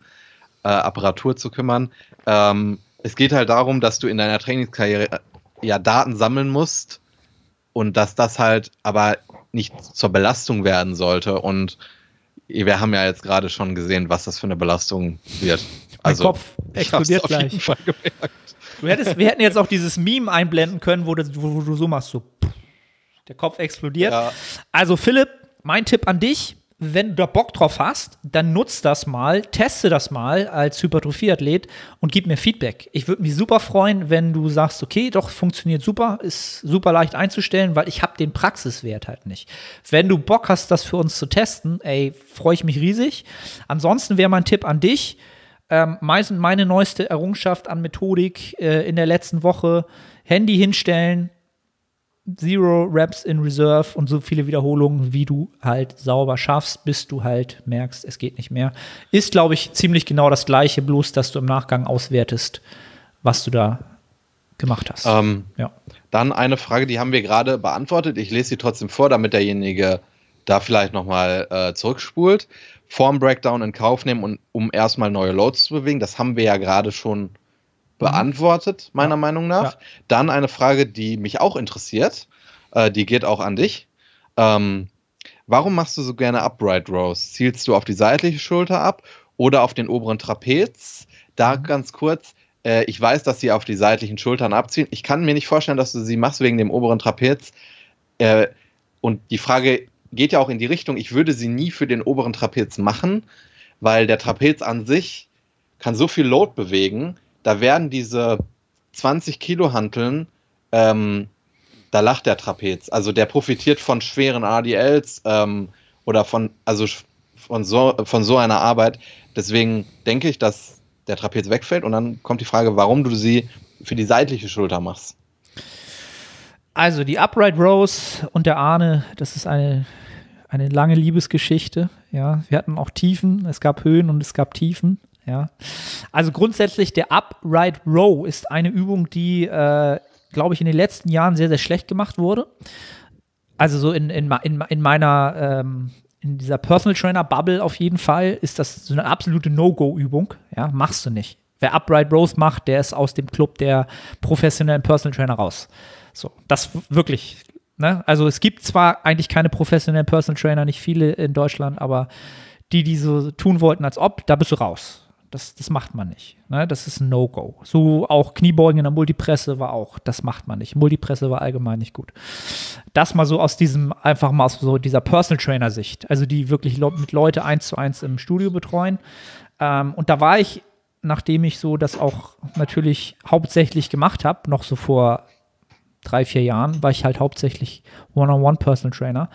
äh, Apparatur zu kümmern. Ähm, es geht halt darum, dass du in deiner Trainingskarriere ja Daten sammeln musst und dass das halt aber nicht zur Belastung werden sollte. Und wir haben ja jetzt gerade schon gesehen, was das für eine Belastung wird. Also, Kopf ich hab's explodiert auf jeden gleich. Fall gemerkt. Du hättest, wir hätten jetzt auch dieses Meme einblenden können, wo, wo, wo du so machst, so der Kopf explodiert. Ja. Also Philipp, mein Tipp an dich, wenn du da Bock drauf hast, dann nutz das mal, teste das mal als Hypertrophie-Athlet und gib mir Feedback. Ich würde mich super freuen, wenn du sagst, okay, doch, funktioniert super, ist super leicht einzustellen, weil ich habe den Praxiswert halt nicht. Wenn du Bock hast, das für uns zu testen, ey, freue ich mich riesig. Ansonsten wäre mein Tipp an dich, ähm, meine neueste Errungenschaft an Methodik äh, in der letzten Woche, Handy hinstellen, Zero Reps in Reserve und so viele Wiederholungen, wie du halt sauber schaffst, bis du halt merkst, es geht nicht mehr. Ist, glaube ich, ziemlich genau das gleiche, bloß dass du im Nachgang auswertest, was du da gemacht hast. Ähm, ja. Dann eine Frage, die haben wir gerade beantwortet. Ich lese sie trotzdem vor, damit derjenige da vielleicht nochmal äh, zurückspult. Form Breakdown in Kauf nehmen, und, um erstmal neue Loads zu bewegen. Das haben wir ja gerade schon beantwortet, meiner Ja. Meinung nach. Ja. Dann eine Frage, die mich auch interessiert. Äh, die geht auch an dich. Ähm, warum machst du so gerne Upright Rows? Zielst du auf die seitliche Schulter ab oder auf den oberen Trapez? Da ganz kurz, äh, ich weiß, dass sie auf die seitlichen Schultern abziehen. Ich kann mir nicht vorstellen, dass du sie machst wegen dem oberen Trapez. Äh, und die Frage geht ja auch in die Richtung, ich würde sie nie für den oberen Trapez machen, weil der Trapez an sich kann so viel Load bewegen, da werden diese 20 Kilo Hanteln, ähm, da lacht der Trapez. Also der profitiert von schweren ADLs ähm, oder von, also von so, von so einer Arbeit. Deswegen denke ich, dass der Trapez wegfällt und dann kommt die Frage, warum du sie für die seitliche Schulter machst. Also die Upright Rose und der Ahne, das ist eine, eine lange Liebesgeschichte. Ja, wir hatten auch Tiefen, es gab Höhen und es gab Tiefen. Ja, also grundsätzlich der Upright Row ist eine Übung, die, äh, glaube ich, in den letzten Jahren sehr, sehr schlecht gemacht wurde. Also so in, in, in, in meiner, ähm, in dieser Personal Trainer Bubble auf jeden Fall ist das so eine absolute No-Go-Übung. Ja, machst du nicht. Wer Upright Rows macht, der ist aus dem Club der professionellen Personal Trainer raus. So, das wirklich. Ne? Also es gibt zwar eigentlich keine professionellen Personal Trainer, nicht viele in Deutschland, aber die, die so tun wollten, als ob, da bist du raus. Das, das macht man nicht. Ne? Das ist ein No-Go. So auch Kniebeugen in der Multipresse war auch, das macht man nicht. Multipresse war allgemein nicht gut. Das mal so aus diesem, einfach mal aus so dieser Personal Trainer-Sicht, also die wirklich mit Leute eins zu eins im Studio betreuen. Ähm, und da war ich, nachdem ich so das auch natürlich hauptsächlich gemacht habe, noch so vor drei, vier Jahren, war ich halt hauptsächlich One-on-One Personal Trainer,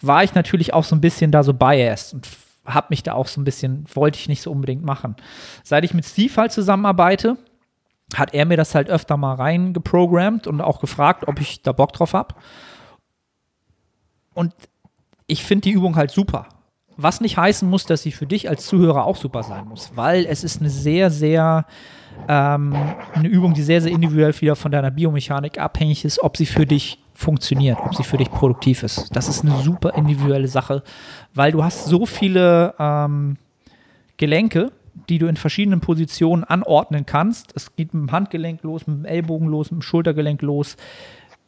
war ich natürlich auch so ein bisschen da so biased und habe mich da auch so ein bisschen, wollte ich nicht so unbedingt machen. Seit ich mit Steve halt zusammenarbeite, hat er mir das halt öfter mal reingeprogrammt und auch gefragt, ob ich da Bock drauf habe. Und ich finde die Übung halt super. Was nicht heißen muss, dass sie für dich als Zuhörer auch super sein muss, weil es ist eine sehr, sehr ähm, eine Übung, die sehr, sehr individuell wieder von deiner Biomechanik abhängig ist, ob sie für dich funktioniert, ob sie für dich produktiv ist. Das ist eine super individuelle Sache, weil du hast so viele ähm, Gelenke, die du in verschiedenen Positionen anordnen kannst. Es geht mit dem Handgelenk los, mit dem Ellbogen los, mit dem Schultergelenk los,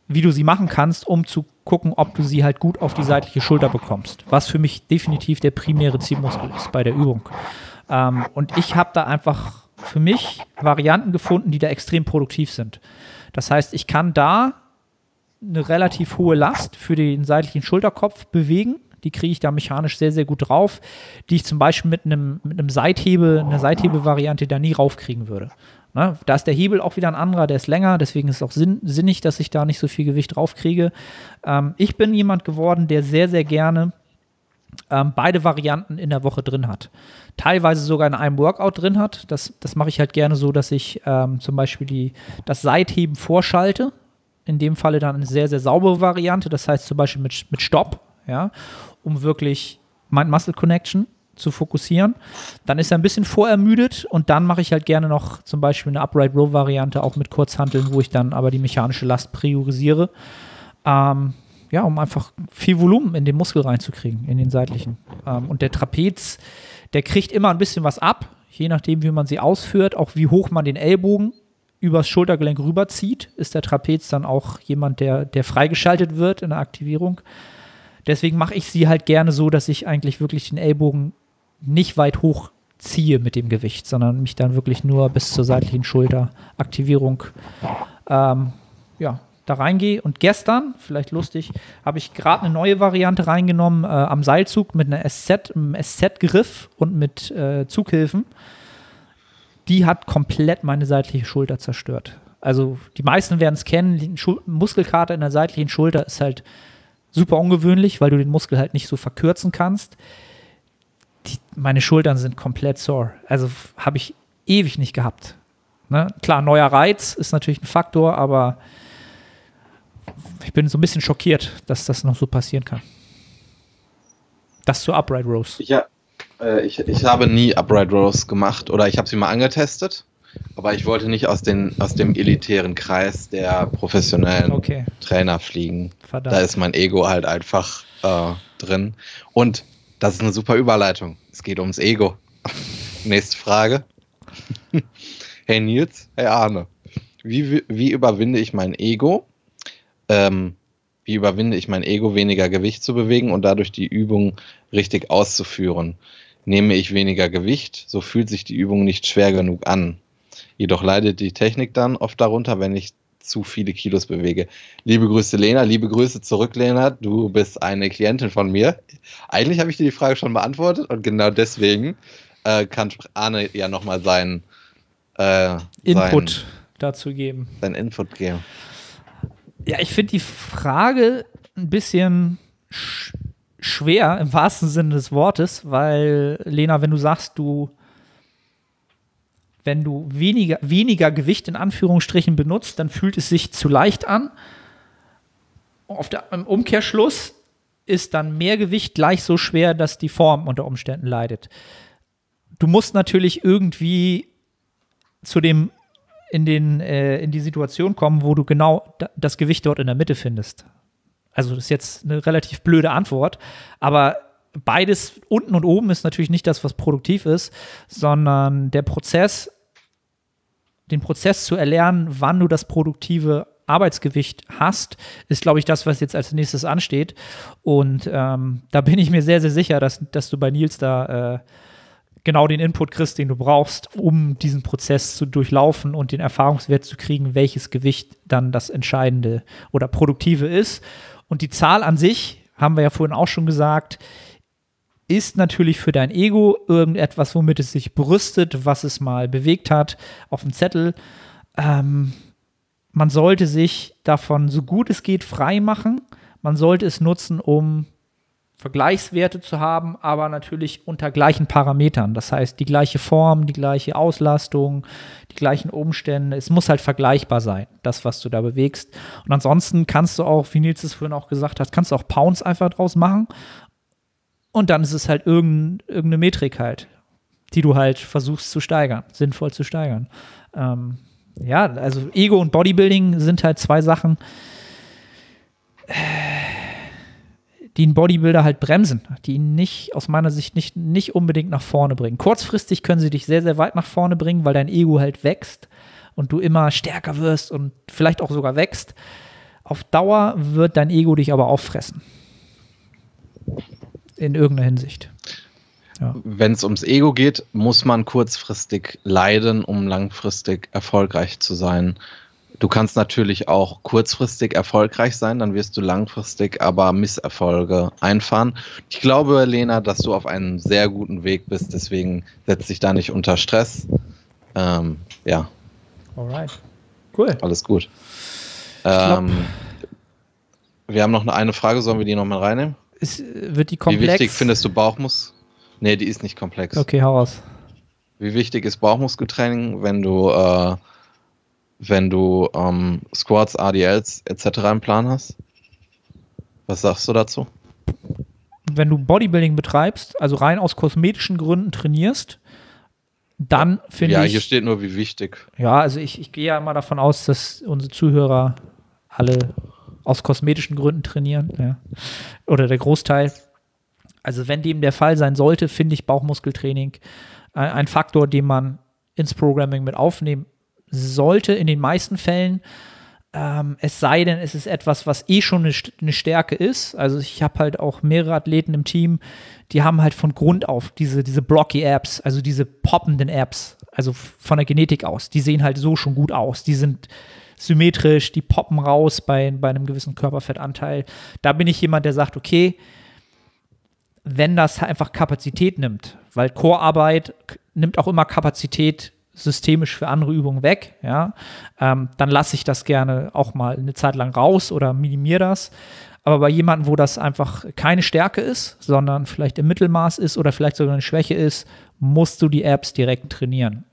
wie du sie machen kannst, um zu gucken, ob du sie halt gut auf die seitliche Schulter bekommst. Was für mich definitiv der primäre Zielmuskel ist bei der Übung. Ähm, und ich habe da einfach für mich Varianten gefunden, die da extrem produktiv sind. Das heißt, ich kann da eine relativ hohe Last für den seitlichen Schulterkopf bewegen. Die kriege ich da mechanisch sehr, sehr gut drauf, die ich zum Beispiel mit einem, mit einem Seithebe, einer Seithebe-Variante da nie raufkriegen würde. Ne? Da ist der Hebel auch wieder ein anderer, der ist länger, deswegen ist es auch sinn, sinnig, dass ich da nicht so viel Gewicht draufkriege. Ähm, ich bin jemand geworden, der sehr, sehr gerne ähm, beide Varianten in der Woche drin hat. Teilweise sogar in einem Workout drin hat. Das, das mache ich halt gerne so, dass ich ähm, zum Beispiel die, das Seitheben vorschalte in dem Falle dann eine sehr, sehr saubere Variante, das heißt zum Beispiel mit, mit Stopp, ja, um wirklich Mind-Muscle Connection zu fokussieren. Dann ist er ein bisschen vorermüdet und dann mache ich halt gerne noch zum Beispiel eine Upright Row Variante auch mit Kurzhanteln, wo ich dann aber die mechanische Last priorisiere. Ähm, ja, um einfach viel Volumen in den Muskel reinzukriegen, in den seitlichen. Ähm, und der Trapez, der kriegt immer ein bisschen was ab, je nachdem, wie man sie ausführt, auch wie hoch man den Ellbogen übers Schultergelenk rüberzieht, ist der Trapez dann auch jemand, der, der freigeschaltet wird in der Aktivierung. Deswegen mache ich sie halt gerne so, dass ich eigentlich wirklich den Ellbogen nicht weit hoch ziehe mit dem Gewicht, sondern mich dann wirklich nur bis zur seitlichen Schulteraktivierung ähm, ja, da reingehe. Und gestern, vielleicht lustig, habe ich gerade eine neue Variante reingenommen äh, am Seilzug mit einer SZ, einem SZ-Griff und mit äh, Zughilfen die hat komplett meine seitliche Schulter zerstört. Also die meisten werden es kennen, Muskelkater in der seitlichen Schulter ist halt super ungewöhnlich, weil du den Muskel halt nicht so verkürzen kannst. Die, meine Schultern sind komplett sore. Also habe ich ewig nicht gehabt. Ne? Klar, neuer Reiz ist natürlich ein Faktor, aber ich bin so ein bisschen schockiert, dass das noch so passieren kann. Das zu Upright Rose. Ja, äh, ich, ich habe nie Upright Rows gemacht oder ich habe sie mal angetestet, aber ich wollte nicht aus, den, aus dem elitären Kreis der professionellen okay. Trainer fliegen. Verdammt. Da ist mein Ego halt einfach äh, drin. Und das ist eine super Überleitung. Es geht ums Ego. Nächste Frage. hey Nils, hey Arne, wie, wie überwinde ich mein Ego? Ähm, wie überwinde ich mein Ego, weniger Gewicht zu bewegen und dadurch die Übung richtig auszuführen? Nehme ich weniger Gewicht, so fühlt sich die Übung nicht schwer genug an. Jedoch leidet die Technik dann oft darunter, wenn ich zu viele Kilos bewege. Liebe Grüße, Lena. Liebe Grüße zurück, Lena. Du bist eine Klientin von mir. Eigentlich habe ich dir die Frage schon beantwortet und genau deswegen äh, kann Arne ja nochmal seinen äh, Input sein, dazu geben. Sein Input geben. Ja, ich finde die Frage ein bisschen schwer im wahrsten Sinne des Wortes, weil, Lena, wenn du sagst, du, wenn du weniger, weniger Gewicht in Anführungsstrichen benutzt, dann fühlt es sich zu leicht an. Auf der, Im Umkehrschluss ist dann mehr Gewicht gleich so schwer, dass die Form unter Umständen leidet. Du musst natürlich irgendwie zu dem in, den, äh, in die Situation kommen, wo du genau das Gewicht dort in der Mitte findest. Also das ist jetzt eine relativ blöde Antwort, aber beides unten und oben ist natürlich nicht das, was produktiv ist, sondern der Prozess, den Prozess zu erlernen, wann du das produktive Arbeitsgewicht hast, ist, glaube ich, das, was jetzt als nächstes ansteht. Und ähm, da bin ich mir sehr, sehr sicher, dass, dass du bei Nils da äh, genau den Input kriegst, den du brauchst, um diesen Prozess zu durchlaufen und den Erfahrungswert zu kriegen, welches Gewicht dann das entscheidende oder produktive ist. Und die Zahl an sich, haben wir ja vorhin auch schon gesagt, ist natürlich für dein Ego irgendetwas, womit es sich brüstet, was es mal bewegt hat auf dem Zettel. Ähm, man sollte sich davon so gut es geht frei machen. Man sollte es nutzen, um Vergleichswerte zu haben, aber natürlich unter gleichen Parametern. Das heißt, die gleiche Form, die gleiche Auslastung, die gleichen Umstände. Es muss halt vergleichbar sein, das, was du da bewegst. Und ansonsten kannst du auch, wie Nils es vorhin auch gesagt hat, kannst du auch Pounds einfach draus machen. Und dann ist es halt irgendeine Metrik halt, die du halt versuchst zu steigern, sinnvoll zu steigern. Ähm, ja, also Ego und Bodybuilding sind halt zwei Sachen die einen Bodybuilder halt bremsen, die ihn nicht, aus meiner Sicht, nicht, nicht unbedingt nach vorne bringen. Kurzfristig können sie dich sehr, sehr weit nach vorne bringen, weil dein Ego halt wächst und du immer stärker wirst und vielleicht auch sogar wächst. Auf Dauer wird dein Ego dich aber auffressen. In irgendeiner Hinsicht. Ja. Wenn es ums Ego geht, muss man kurzfristig leiden, um langfristig erfolgreich zu sein. Du kannst natürlich auch kurzfristig erfolgreich sein, dann wirst du langfristig aber Misserfolge einfahren. Ich glaube, Lena, dass du auf einem sehr guten Weg bist, deswegen setz dich da nicht unter Stress. Ähm, ja. Alright. Cool. Alles gut. Ähm, wir haben noch eine Frage, sollen wir die nochmal reinnehmen? Ist, wird die komplex? Wie wichtig findest du Bauchmus? Nee, die ist nicht komplex. Okay, hau raus. Wie wichtig ist Bauchmuskeltraining, wenn du äh, wenn du ähm, Squats, ADLs etc. im Plan hast? Was sagst du dazu? Wenn du Bodybuilding betreibst, also rein aus kosmetischen Gründen trainierst, dann finde ja, ich. Ja, hier steht nur, wie wichtig. Ja, also ich, ich gehe ja immer davon aus, dass unsere Zuhörer alle aus kosmetischen Gründen trainieren. Ja. Oder der Großteil. Also, wenn dem der Fall sein sollte, finde ich Bauchmuskeltraining ein, ein Faktor, den man ins Programming mit aufnehmen sollte in den meisten Fällen. Ähm, es sei denn, es ist etwas, was eh schon eine, Stärke ist. Also ich habe halt auch mehrere Athleten im Team, die haben halt von Grund auf diese, diese blocky Apps, also diese poppenden Apps, also von der Genetik aus, die sehen halt so schon gut aus. Die sind symmetrisch, die poppen raus bei, bei einem gewissen Körperfettanteil. Da bin ich jemand, der sagt, okay, wenn das einfach Kapazität nimmt, weil Core-Arbeit nimmt auch immer Kapazität systemisch für andere Übungen weg, ja, ähm, dann lasse ich das gerne auch mal eine Zeit lang raus oder minimiere das. Aber bei jemandem, wo das einfach keine Stärke ist, sondern vielleicht im Mittelmaß ist oder vielleicht sogar eine Schwäche ist, musst du die Apps direkt trainieren.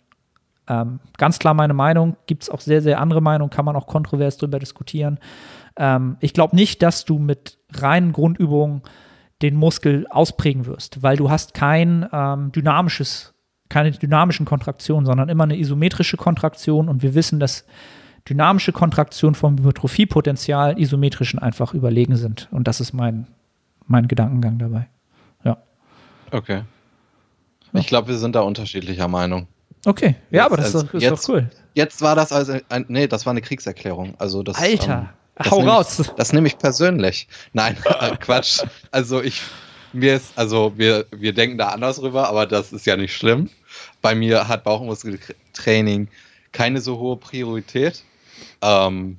Ähm, ganz klar meine Meinung, gibt es auch sehr, sehr andere Meinungen, kann man auch kontrovers darüber diskutieren. Ähm, ich glaube nicht, dass du mit reinen Grundübungen den Muskel ausprägen wirst, weil du hast kein ähm, dynamisches keine dynamischen Kontraktionen, sondern immer eine isometrische Kontraktion. Und wir wissen, dass dynamische Kontraktionen vom Hypertrophiepotenzial isometrischen einfach überlegen sind. Und das ist mein, mein Gedankengang dabei. Ja. Okay. Ich glaube, wir sind da unterschiedlicher Meinung. Okay, ja, jetzt, aber das ist, doch, ist jetzt, doch cool. Jetzt war das also ein, nee, das war eine Kriegserklärung. Also das, Alter, ähm, hau raus. Ich, das nehme ich persönlich. Nein, äh, Quatsch. Also ich, mir ist, also wir, wir denken da anders rüber, aber das ist ja nicht schlimm. Bei mir hat Bauchmuskeltraining keine so hohe Priorität. Ähm,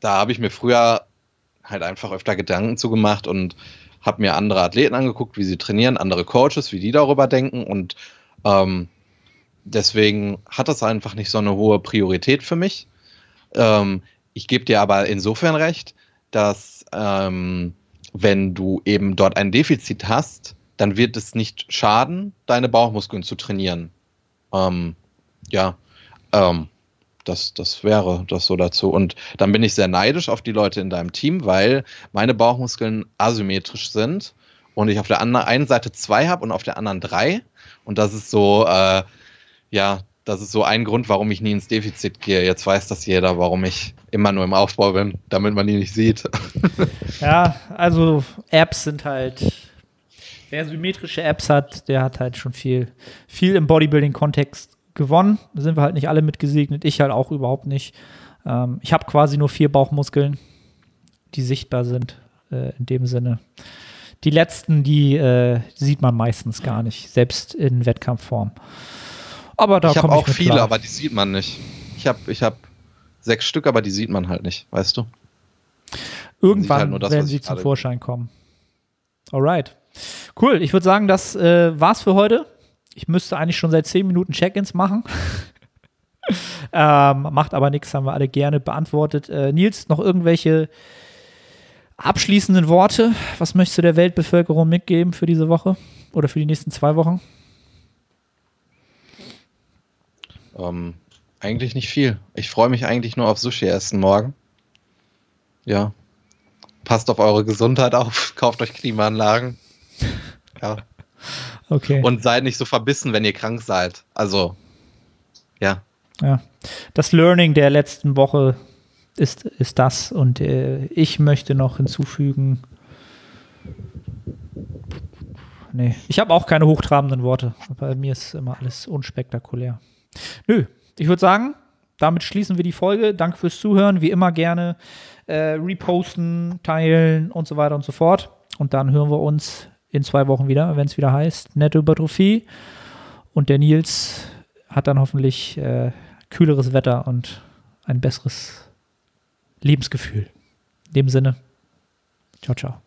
da habe ich mir früher halt einfach öfter Gedanken zu gemacht und habe mir andere Athleten angeguckt, wie sie trainieren, andere Coaches, wie die darüber denken und ähm, deswegen hat das einfach nicht so eine hohe Priorität für mich. Ähm, ich gebe dir aber insofern recht, dass ähm, wenn du eben dort ein Defizit hast, dann wird es nicht schaden, deine Bauchmuskeln zu trainieren. Ähm, ja, ähm, das, das wäre das so dazu. Und dann bin ich sehr neidisch auf die Leute in deinem Team, weil meine Bauchmuskeln asymmetrisch sind und ich auf der einen Seite zwei habe und auf der anderen drei. Und das ist so, äh, ja, das ist so ein Grund, warum ich nie ins Defizit gehe. Jetzt weiß das jeder, warum ich immer nur im Aufbau bin, damit man die nicht sieht. ja, also Apps sind halt, wer symmetrische Apps hat, der hat halt schon viel, viel im Bodybuilding-Kontext gewonnen. Da sind wir halt nicht alle mit gesegnet, ich halt auch überhaupt nicht. Ähm, ich habe quasi nur vier Bauchmuskeln, die sichtbar sind, äh, in dem Sinne. Die letzten, die äh, sieht man meistens gar nicht, selbst in Wettkampfform. Aber da ich habe auch viele, klar. aber die sieht man nicht. Ich habe ich hab sechs Stück, aber die sieht man halt nicht, weißt du? Irgendwann halt das, werden sie zum Vorschein kommen. Alright. Cool. Ich würde sagen, das äh, war's für heute. Ich müsste eigentlich schon seit 10 Minuten Check-ins machen. ähm, macht aber nichts, haben wir alle gerne beantwortet. Äh, Nils, noch irgendwelche abschließenden Worte? Was möchtest du der Weltbevölkerung mitgeben für diese Woche oder für die nächsten zwei Wochen? Ähm, eigentlich nicht viel. Ich freue mich eigentlich nur auf Sushi essen morgen. Ja. Passt auf eure Gesundheit auf, kauft euch Klimaanlagen. Ja. Okay. Und seid nicht so verbissen, wenn ihr krank seid. Also, ja. Ja. Das Learning der letzten Woche ist, ist das. Und äh, ich möchte noch hinzufügen. Nee, ich habe auch keine hochtrabenden Worte. Bei mir ist immer alles unspektakulär. Nö, ich würde sagen, damit schließen wir die Folge. Danke fürs Zuhören. Wie immer gerne äh, reposten, teilen und so weiter und so fort. Und dann hören wir uns in zwei Wochen wieder, wenn es wieder heißt Nettohypertrophie. Und der Nils hat dann hoffentlich äh, kühleres Wetter und ein besseres Lebensgefühl. In dem Sinne, ciao, ciao.